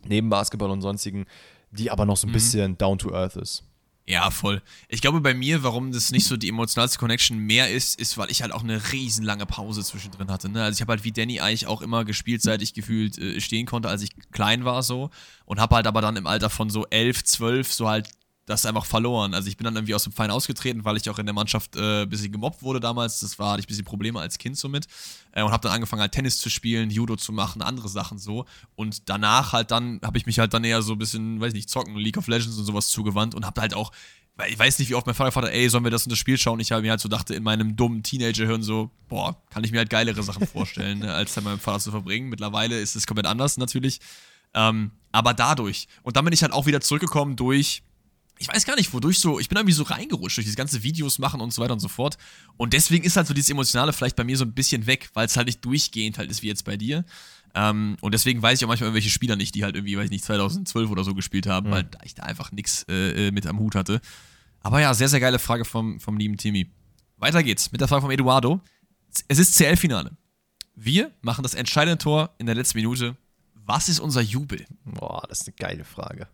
A: neben Basketball und sonstigen, die aber noch so ein mhm. bisschen down to earth ist.
B: Ja, voll. Ich glaube bei mir, warum das nicht so die emotionalste Connection mehr ist, ist, weil ich halt auch eine riesenlange Pause zwischendrin hatte. Ne? Also ich habe halt wie Danny eigentlich auch immer gespielt, seit ich gefühlt äh, stehen konnte, als ich klein war so. Und habe halt aber dann im Alter von so elf, zwölf so halt das einfach verloren. Also ich bin dann irgendwie aus dem Verein ausgetreten, weil ich auch in der Mannschaft äh, ein bisschen gemobbt wurde damals. Das war, hatte ich ein bisschen Probleme als Kind somit. Äh, und habe dann angefangen halt Tennis zu spielen, Judo zu machen, andere Sachen so. Und danach halt dann, habe ich mich halt dann eher so ein bisschen, weiß ich nicht, zocken, League of Legends und sowas zugewandt und habe halt auch, weil ich weiß nicht, wie oft mein Vater gefragt hat, ey, sollen wir das in das Spiel schauen? Ich habe mir halt so dachte, in meinem dummen Teenager-Hirn so, boah, kann ich mir halt geilere Sachen vorstellen, ne, als dann meinem Vater zu verbringen. Mittlerweile ist es komplett anders natürlich. Ähm, aber dadurch. Und dann bin ich halt auch wieder zurückgekommen durch ich weiß gar nicht, wodurch so, ich bin irgendwie so reingerutscht durch diese ganze Videos machen und so weiter und so fort. Und deswegen ist halt so dieses Emotionale vielleicht bei mir so ein bisschen weg, weil es halt nicht durchgehend halt ist wie jetzt bei dir. Ähm, und deswegen weiß ich auch manchmal irgendwelche Spieler nicht, die halt irgendwie, weiß ich nicht, 2012 oder so gespielt haben, mhm. weil ich da einfach nichts äh, äh, mit am Hut hatte. Aber ja, sehr, sehr geile Frage vom, vom lieben Timmy. Weiter geht's mit der Frage vom Eduardo. Es ist CL-Finale. Wir machen das entscheidende Tor in der letzten Minute. Was ist unser Jubel?
A: Boah, das ist eine geile Frage.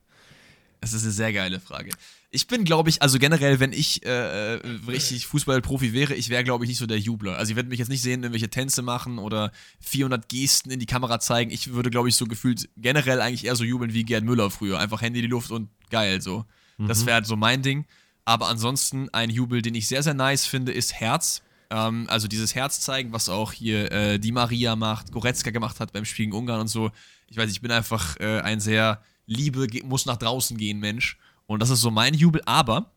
B: Das ist eine sehr geile Frage. Ich bin, glaube ich, also generell, wenn ich äh, äh richtig Fußballprofi wäre, ich wäre, glaube ich, nicht so der Jubler. Also, ich würde mich jetzt nicht sehen, irgendwelche Tänze machen oder 400 Gesten in die Kamera zeigen. Ich würde, glaube ich, so gefühlt generell eigentlich eher so jubeln wie Gerd Müller früher. Einfach Handy in die Luft und geil so. Mhm. Das wäre halt so mein Ding. Aber ansonsten ein Jubel, den ich sehr, sehr nice finde, ist Herz. Ähm, also dieses Herz zeigen, was auch hier äh, die Maria macht, Goretzka gemacht hat beim Spiel gegen Ungarn und so. Ich weiß, ich bin einfach äh, ein sehr Liebe muss nach draußen gehen, Mensch. Und das ist so mein Jubel. Aber,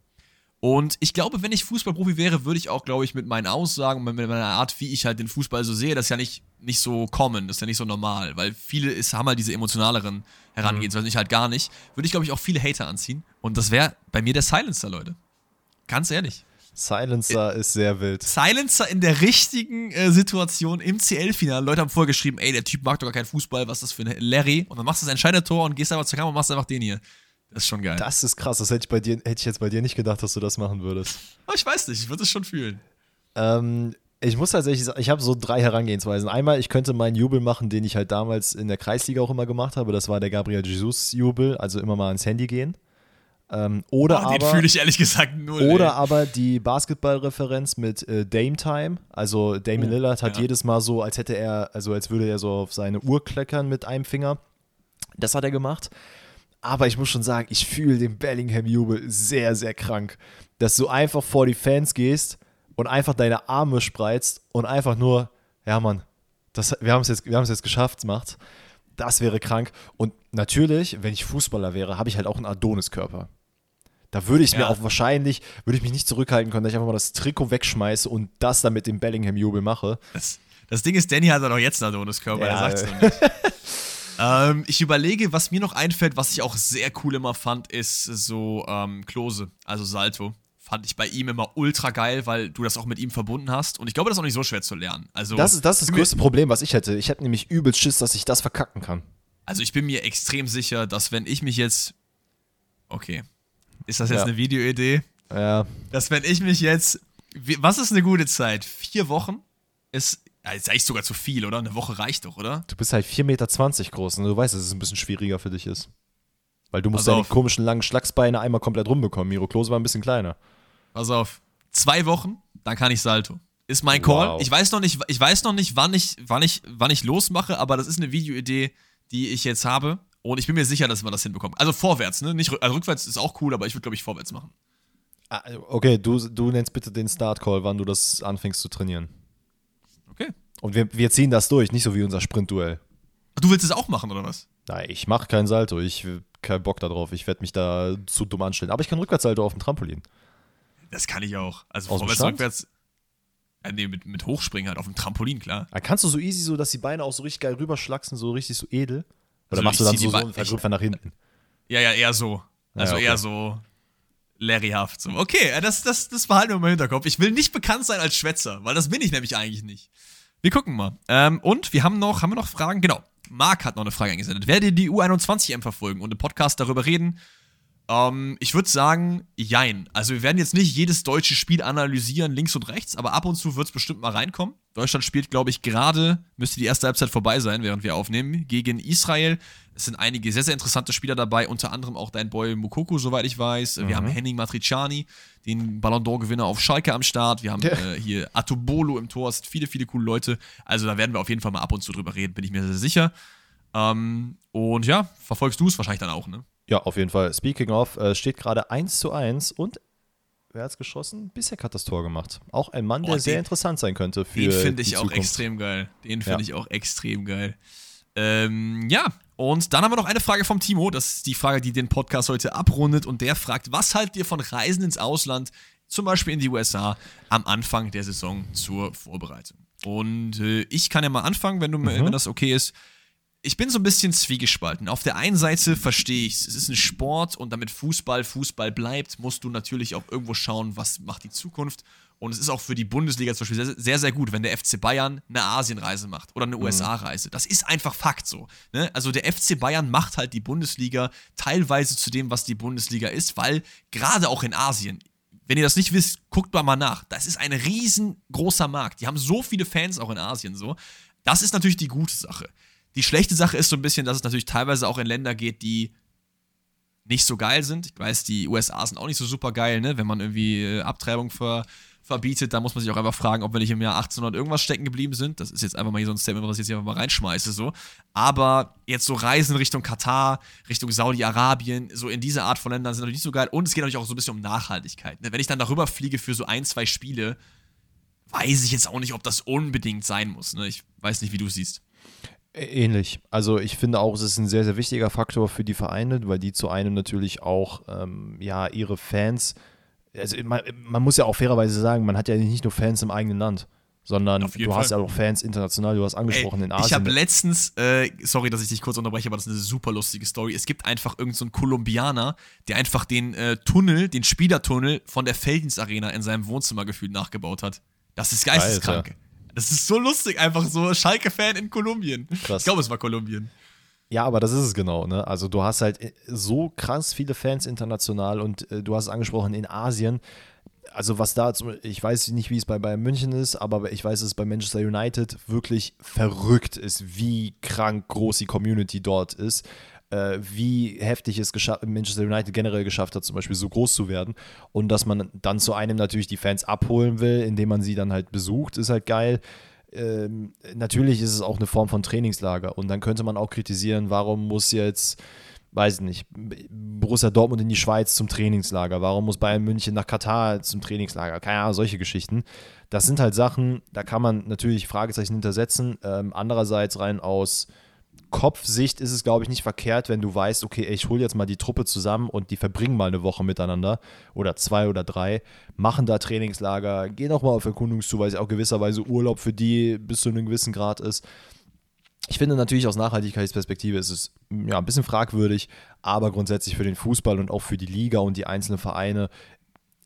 B: und ich glaube, wenn ich Fußballprofi wäre, würde ich auch, glaube ich, mit meinen Aussagen, mit meiner Art, wie ich halt den Fußball so sehe, das ist ja nicht, nicht so common, das ist ja nicht so normal, weil viele ist, haben halt diese emotionaleren Herangehensweisen, mhm. ich halt gar nicht, würde ich, glaube ich, auch viele Hater anziehen. Und das wäre bei mir der Silencer, Leute. Ganz ehrlich.
A: Silencer ist sehr wild.
B: Silencer in der richtigen äh, Situation im CL-Finale. Leute haben vorgeschrieben, ey, der Typ mag doch gar keinen Fußball, was ist das für ein Larry? Und dann machst du das entscheidende Tor und gehst einfach zur Kamera und machst einfach den hier. Das ist schon geil.
A: Das ist krass. Das hätte ich, bei dir, hätte ich jetzt bei dir nicht gedacht, dass du das machen würdest.
B: Aber ich weiß nicht, ich würde es schon fühlen.
A: Ähm, ich muss tatsächlich sagen, ich habe so drei Herangehensweisen. Einmal, ich könnte meinen Jubel machen, den ich halt damals in der Kreisliga auch immer gemacht habe. Das war der Gabriel Jesus-Jubel, also immer mal ans Handy gehen. Ähm, oder oh, den
B: fühle ich ehrlich gesagt null.
A: Oder ey. aber die Basketballreferenz mit äh, Dame Time. Also Damon oh, Lillard hat ja. jedes Mal so, als hätte er, also als würde er so auf seine Uhr kleckern mit einem Finger. Das hat er gemacht. Aber ich muss schon sagen, ich fühle den Bellingham-Jubel sehr, sehr krank. Dass du einfach vor die Fans gehst und einfach deine Arme spreizt und einfach nur, ja Mann, das, wir haben es jetzt, jetzt geschafft, macht. Das wäre krank. Und natürlich, wenn ich Fußballer wäre, habe ich halt auch einen Adonis-Körper. Da würde ich ja. mir auch wahrscheinlich, würde ich mich nicht zurückhalten können, dass ich einfach mal das Trikot wegschmeiße und das dann mit dem Bellingham-Jubel mache.
B: Das, das, Ding ist, Danny hat ja noch jetzt einen Adonis-Körper, ja, er sagt es nicht. ähm, ich überlege, was mir noch einfällt, was ich auch sehr cool immer fand, ist so ähm, Klose, also Salto. Fand ich bei ihm immer ultra geil, weil du das auch mit ihm verbunden hast. Und ich glaube, das ist auch nicht so schwer zu lernen. Also,
A: das, ist, das ist das größte Problem, was ich hätte. Ich hätte nämlich übel Schiss, dass ich das verkacken kann.
B: Also ich bin mir extrem sicher, dass wenn ich mich jetzt. Okay, ist das jetzt ja. eine Videoidee?
A: Ja.
B: Dass wenn ich mich jetzt. Was ist eine gute Zeit? Vier Wochen? Ist. Ja, ist eigentlich sogar zu viel, oder? Eine Woche reicht doch, oder?
A: Du bist halt 4,20 Meter groß und du weißt, dass es ein bisschen schwieriger für dich ist. Weil du musst deine komischen langen Schlagsbeine einmal komplett rumbekommen. Miro Klose war ein bisschen kleiner.
B: Pass auf. Zwei Wochen, dann kann ich Salto. Ist mein Call. Wow. Ich weiß noch nicht, ich weiß noch nicht, wann ich, wann ich, wann ich losmache, aber das ist eine Videoidee, die ich jetzt habe. Und ich bin mir sicher, dass man das hinbekommt. Also vorwärts, ne? Nicht, also rückwärts ist auch cool, aber ich würde, glaube ich, vorwärts machen.
A: Ah, okay, du, du nennst bitte den Start-Call, wann du das anfängst zu trainieren.
B: Okay.
A: Und wir, wir ziehen das durch, nicht so wie unser Sprintduell.
B: Du willst es auch machen, oder was?
A: Nein, ich mache keinen Salto. Ich habe keinen Bock darauf. Ich werde mich da zu dumm anstellen. Aber ich kann Rückwärtssalto auf dem Trampolin.
B: Das kann ich auch. Also
A: Aus
B: vorwärts, rückwärts. Äh, nee, mit, mit Hochspringen halt auf dem Trampolin, klar.
A: Da kannst du so easy so, dass die Beine auch so richtig geil rüberschlachsen, so richtig so edel. Oder
B: Also
A: machst du dann so, so einen Vergrüpfer nach hinten?
B: Ja, ja, eher so. Also
A: okay.
B: eher so Larryhaft. So. Okay, äh, das, das, das behalten wir mal im Hinterkopf. Ich will nicht bekannt sein als Schwätzer, weil das bin ich nämlich eigentlich nicht. Wir gucken mal. Ähm, und wir haben noch, haben wir noch Fragen? Genau. Marc hat noch eine Frage eingesendet. Werdet ihr die U21M verfolgen und im Podcast darüber reden? Ähm, ich würde sagen, jein. Also wir werden jetzt nicht jedes deutsche Spiel analysieren, links und rechts, aber ab und zu wird es bestimmt mal reinkommen. Deutschland spielt, glaube ich, gerade, müsste die erste Halbzeit vorbei sein, während wir aufnehmen, gegen Israel. Es sind einige sehr, sehr interessante Spieler dabei, unter anderem auch dein Boy Mukoko, soweit ich weiß. Wir haben Henning Matriciani, den Ballon d'Or-Gewinner auf Schalke am Start. Wir haben äh, hier Atobolo im Tor, es sind viele, viele coole Leute. Also da werden wir auf jeden Fall mal ab und zu drüber reden, bin ich mir sehr sicher. Ähm, und ja, verfolgst du es wahrscheinlich dann auch, ne?
A: Ja, auf jeden Fall. Speaking of, äh, steht gerade 1 zu 1 und wer hat's geschossen? Bissek hat das Tor gemacht. Auch ein Mann, der
B: Oh,
A: sehr
B: den-
A: interessant sein könnte für
B: Den finde ich
A: die
B: auch
A: Zukunft.
B: extrem geil. Den finde
A: Ja.
B: ich auch extrem geil. Ähm, ja, und dann haben wir noch eine Frage vom Timo. Das ist die Frage, die den Podcast heute abrundet. Und der fragt: Was haltet ihr von Reisen ins Ausland, zum Beispiel in die USA, am Anfang der Saison zur Vorbereitung? Und äh, ich kann ja mal anfangen, wenn, du,
A: Mhm.
B: wenn das okay ist. Ich bin so ein bisschen zwiegespalten. Auf der einen Seite verstehe ich es. Es ist ein Sport und damit Fußball Fußball bleibt, musst du natürlich auch irgendwo schauen, was macht die Zukunft. Und es ist auch für die Bundesliga zum Beispiel sehr, sehr, sehr gut, wenn der FC Bayern eine Asienreise macht oder eine USA-Reise. Das ist einfach Fakt so. Ne? Also der FC Bayern macht halt die Bundesliga teilweise zu dem, was die Bundesliga ist, weil gerade auch in Asien, wenn ihr das nicht wisst, guckt mal mal nach. Das ist ein riesengroßer Markt. Die haben so viele Fans auch in Asien so. Das ist natürlich die gute Sache. Die schlechte Sache ist so ein bisschen, dass es natürlich teilweise auch in Länder geht, die nicht so geil sind. Ich weiß, die USA sind auch nicht so super geil, ne? Wenn man irgendwie äh, Abtreibung ver, verbietet, da muss man sich auch einfach fragen, ob wir nicht im Jahr 1800 irgendwas stecken geblieben sind. Das ist jetzt einfach mal hier so ein Statement, was ich jetzt hier einfach mal reinschmeiße, so. Aber jetzt so Reisen Richtung Katar, Richtung Saudi-Arabien, so in diese Art von Ländern sind natürlich nicht so geil. Und es geht natürlich auch so ein bisschen um Nachhaltigkeit. Ne? Wenn ich dann darüber fliege für so ein, zwei Spiele, weiß ich jetzt auch nicht, ob das unbedingt sein muss. Ne? Ich weiß nicht, wie du siehst.
A: Ähnlich. Also ich finde auch, es ist ein sehr, sehr wichtiger Faktor für die Vereine, weil die zu einem natürlich auch ähm, ja ihre Fans, also man, man muss ja auch fairerweise sagen, man hat ja nicht nur Fans im eigenen Land, sondern du hast ja
B: Fall.
A: auch Fans international, du hast angesprochen in
B: Ey, Ich habe
A: Asien.
B: letztens, äh, sorry, dass ich dich kurz unterbreche, aber das ist eine super lustige Story. Es gibt einfach irgendeinen so einen Kolumbianer, der einfach den äh, Tunnel, den Spielertunnel von der Feldins Arena in seinem Wohnzimmer gefühlt nachgebaut hat. Das ist geisteskrank. Das ist so lustig, einfach so Schalke-Fan in Kolumbien.
A: Krass.
B: Ich glaube, es war Kolumbien.
A: Ja, aber das ist es genau, ne? Also du hast halt äh, so krass viele Fans international und äh, du hast es angesprochen in Asien. Also was da, ich weiß nicht, wie es bei Bayern München ist, aber ich weiß, dass es bei Manchester United wirklich verrückt ist, wie krank groß die Community dort ist, äh, wie heftig es Manchester United generell geschafft hat, zum Beispiel so groß zu werden. Und dass man dann zu einem natürlich die Fans abholen will, indem man sie dann halt besucht, ist halt geil. Ähm, natürlich ist es auch eine Form von Trainingslager. Und dann könnte man auch kritisieren, warum muss jetzt, weiß ich nicht, Borussia Dortmund in die Schweiz zum Trainingslager, warum muss Bayern München nach Katar zum Trainingslager, keine Ahnung, solche Geschichten. Das sind halt Sachen, da kann man natürlich Fragezeichen hintersetzen. Ähm, andererseits rein aus Kopfsicht ist es, glaube ich, nicht verkehrt, wenn du weißt, okay, ich hole jetzt mal die Truppe zusammen und die verbringen mal eine Woche miteinander oder zwei oder drei, machen da Trainingslager, gehen auch mal auf Erkundungstour, auch gewisserweise Urlaub für die bis zu einem gewissen Grad ist. Ich finde natürlich aus Nachhaltigkeitsperspektive ist es ja, ein bisschen fragwürdig, aber grundsätzlich für den Fußball und auch für die Liga und die einzelnen Vereine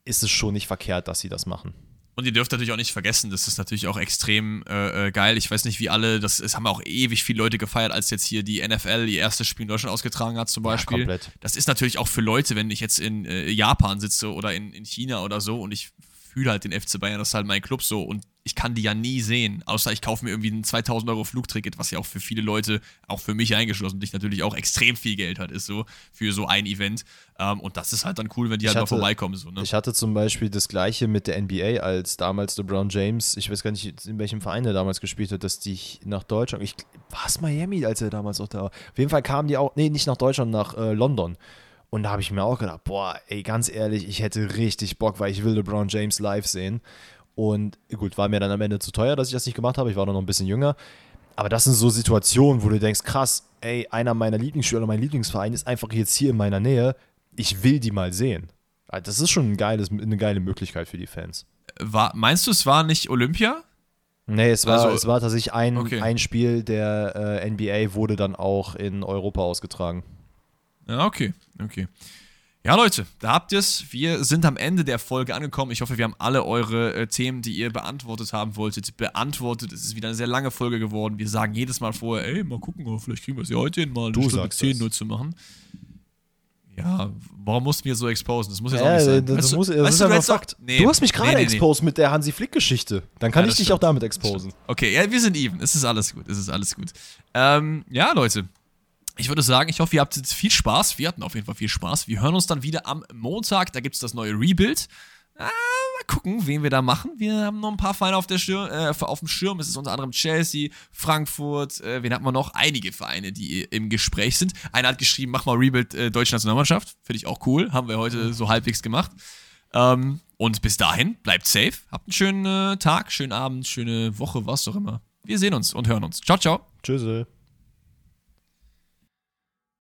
A: ist es schon nicht verkehrt, dass sie das machen.
B: Und ihr dürft natürlich auch nicht vergessen, das ist natürlich auch extrem äh, äh, geil. Ich weiß nicht, wie alle, das, es haben auch ewig viele Leute gefeiert, als jetzt hier die NFL ihr erstes Spiel in Deutschland ausgetragen hat, zum Beispiel.
A: komplett.
B: Das ist natürlich auch für Leute, wenn ich jetzt in äh, Japan sitze oder in, in China oder so und ich fühle halt den FC Bayern, das ist halt mein Club so und ich kann die ja nie sehen, außer ich kaufe mir irgendwie ein 2000 Euro Flugticket, was ja auch für viele Leute, auch für mich eingeschlossen, dich natürlich auch extrem viel Geld hat, ist so für so ein Event. Ähm, und das ist halt dann cool, wenn die
A: Ich
B: halt mal
A: hatte-
B: vorbeikommen. So, ne?
A: Ich hatte zum Beispiel das gleiche mit der NBA, als damals LeBron James, ich weiß gar nicht, in welchem Verein er damals gespielt hat, dass die nach Deutschland, ich war es Miami, als er damals auch da war. Auf jeden Fall kamen die auch, nee, nicht nach Deutschland, nach äh, London. Und da habe ich mir auch gedacht, boah, ey, ganz ehrlich, ich hätte richtig Bock, weil ich will LeBron James live sehen. Und gut, war mir dann am Ende zu teuer, dass ich das nicht gemacht habe. Ich war noch ein bisschen jünger. Aber das sind so Situationen, wo du denkst, krass, ey, einer meiner Lieblingsspieler, mein Lieblingsverein ist einfach jetzt hier in meiner Nähe. Ich will die mal sehen. Also Das ist schon ein geiles, eine geile Möglichkeit für die Fans.
B: War, meinst du, es war nicht Olympia?
A: Nee, es war,
B: Also-
A: es war tatsächlich ein,
B: Okay.
A: ein Spiel der äh, NBA, wurde dann auch in Europa ausgetragen.
B: Ja, okay, okay. Ja, Leute, da habt ihr es. Wir sind am Ende der Folge angekommen. Ich hoffe, wir haben alle eure äh, Themen, die ihr beantwortet haben wolltet, beantwortet. Es ist wieder eine sehr lange Folge geworden. Wir sagen jedes Mal vorher, ey, mal gucken, oh, vielleicht kriegen wir es ja heute hin, mal eine
A: Du
B: Stunde
A: sagst
B: 10
A: das.
B: nur zu machen. Ja, warum musst du mir so exposen? Das muss jetzt auch nicht sein.
A: das,
B: Weißt du-
A: muss, das
B: weißt
A: ist
B: du, du
A: einfach
B: hättest auch-
A: Fakt.
B: Nee,
A: du hast mich gerade
B: nee, nee,
A: exposed mit der Hansi Flick-Geschichte. Dann kann
B: Ja,
A: ich dich
B: stimmt.
A: auch damit exposen.
B: Okay, ja, wir sind even. Es ist alles gut. Es ist alles gut. Ähm, ja, Leute. Ich würde sagen, ich hoffe, ihr habt jetzt viel Spaß. Wir hatten auf jeden Fall viel Spaß. Wir hören uns dann wieder am Montag. Da gibt es das neue Rebuild. Ah, mal gucken, wen wir da machen. Wir haben noch ein paar Vereine auf, der Schir äh, auf dem Schirm. Es ist unter anderem Chelsea, Frankfurt. Äh, wen hatten wir noch? Einige Vereine, die im Gespräch sind. Einer hat geschrieben, mach mal Rebuild äh, Deutsche Nationalmannschaft. Finde ich auch cool. Haben wir heute so halbwegs gemacht. Ähm, und bis dahin, bleibt safe. Habt einen schönen äh, Tag, schönen Abend, schöne Woche, was auch immer. Wir sehen uns und hören uns. Ciao, ciao.
A: Tschüss.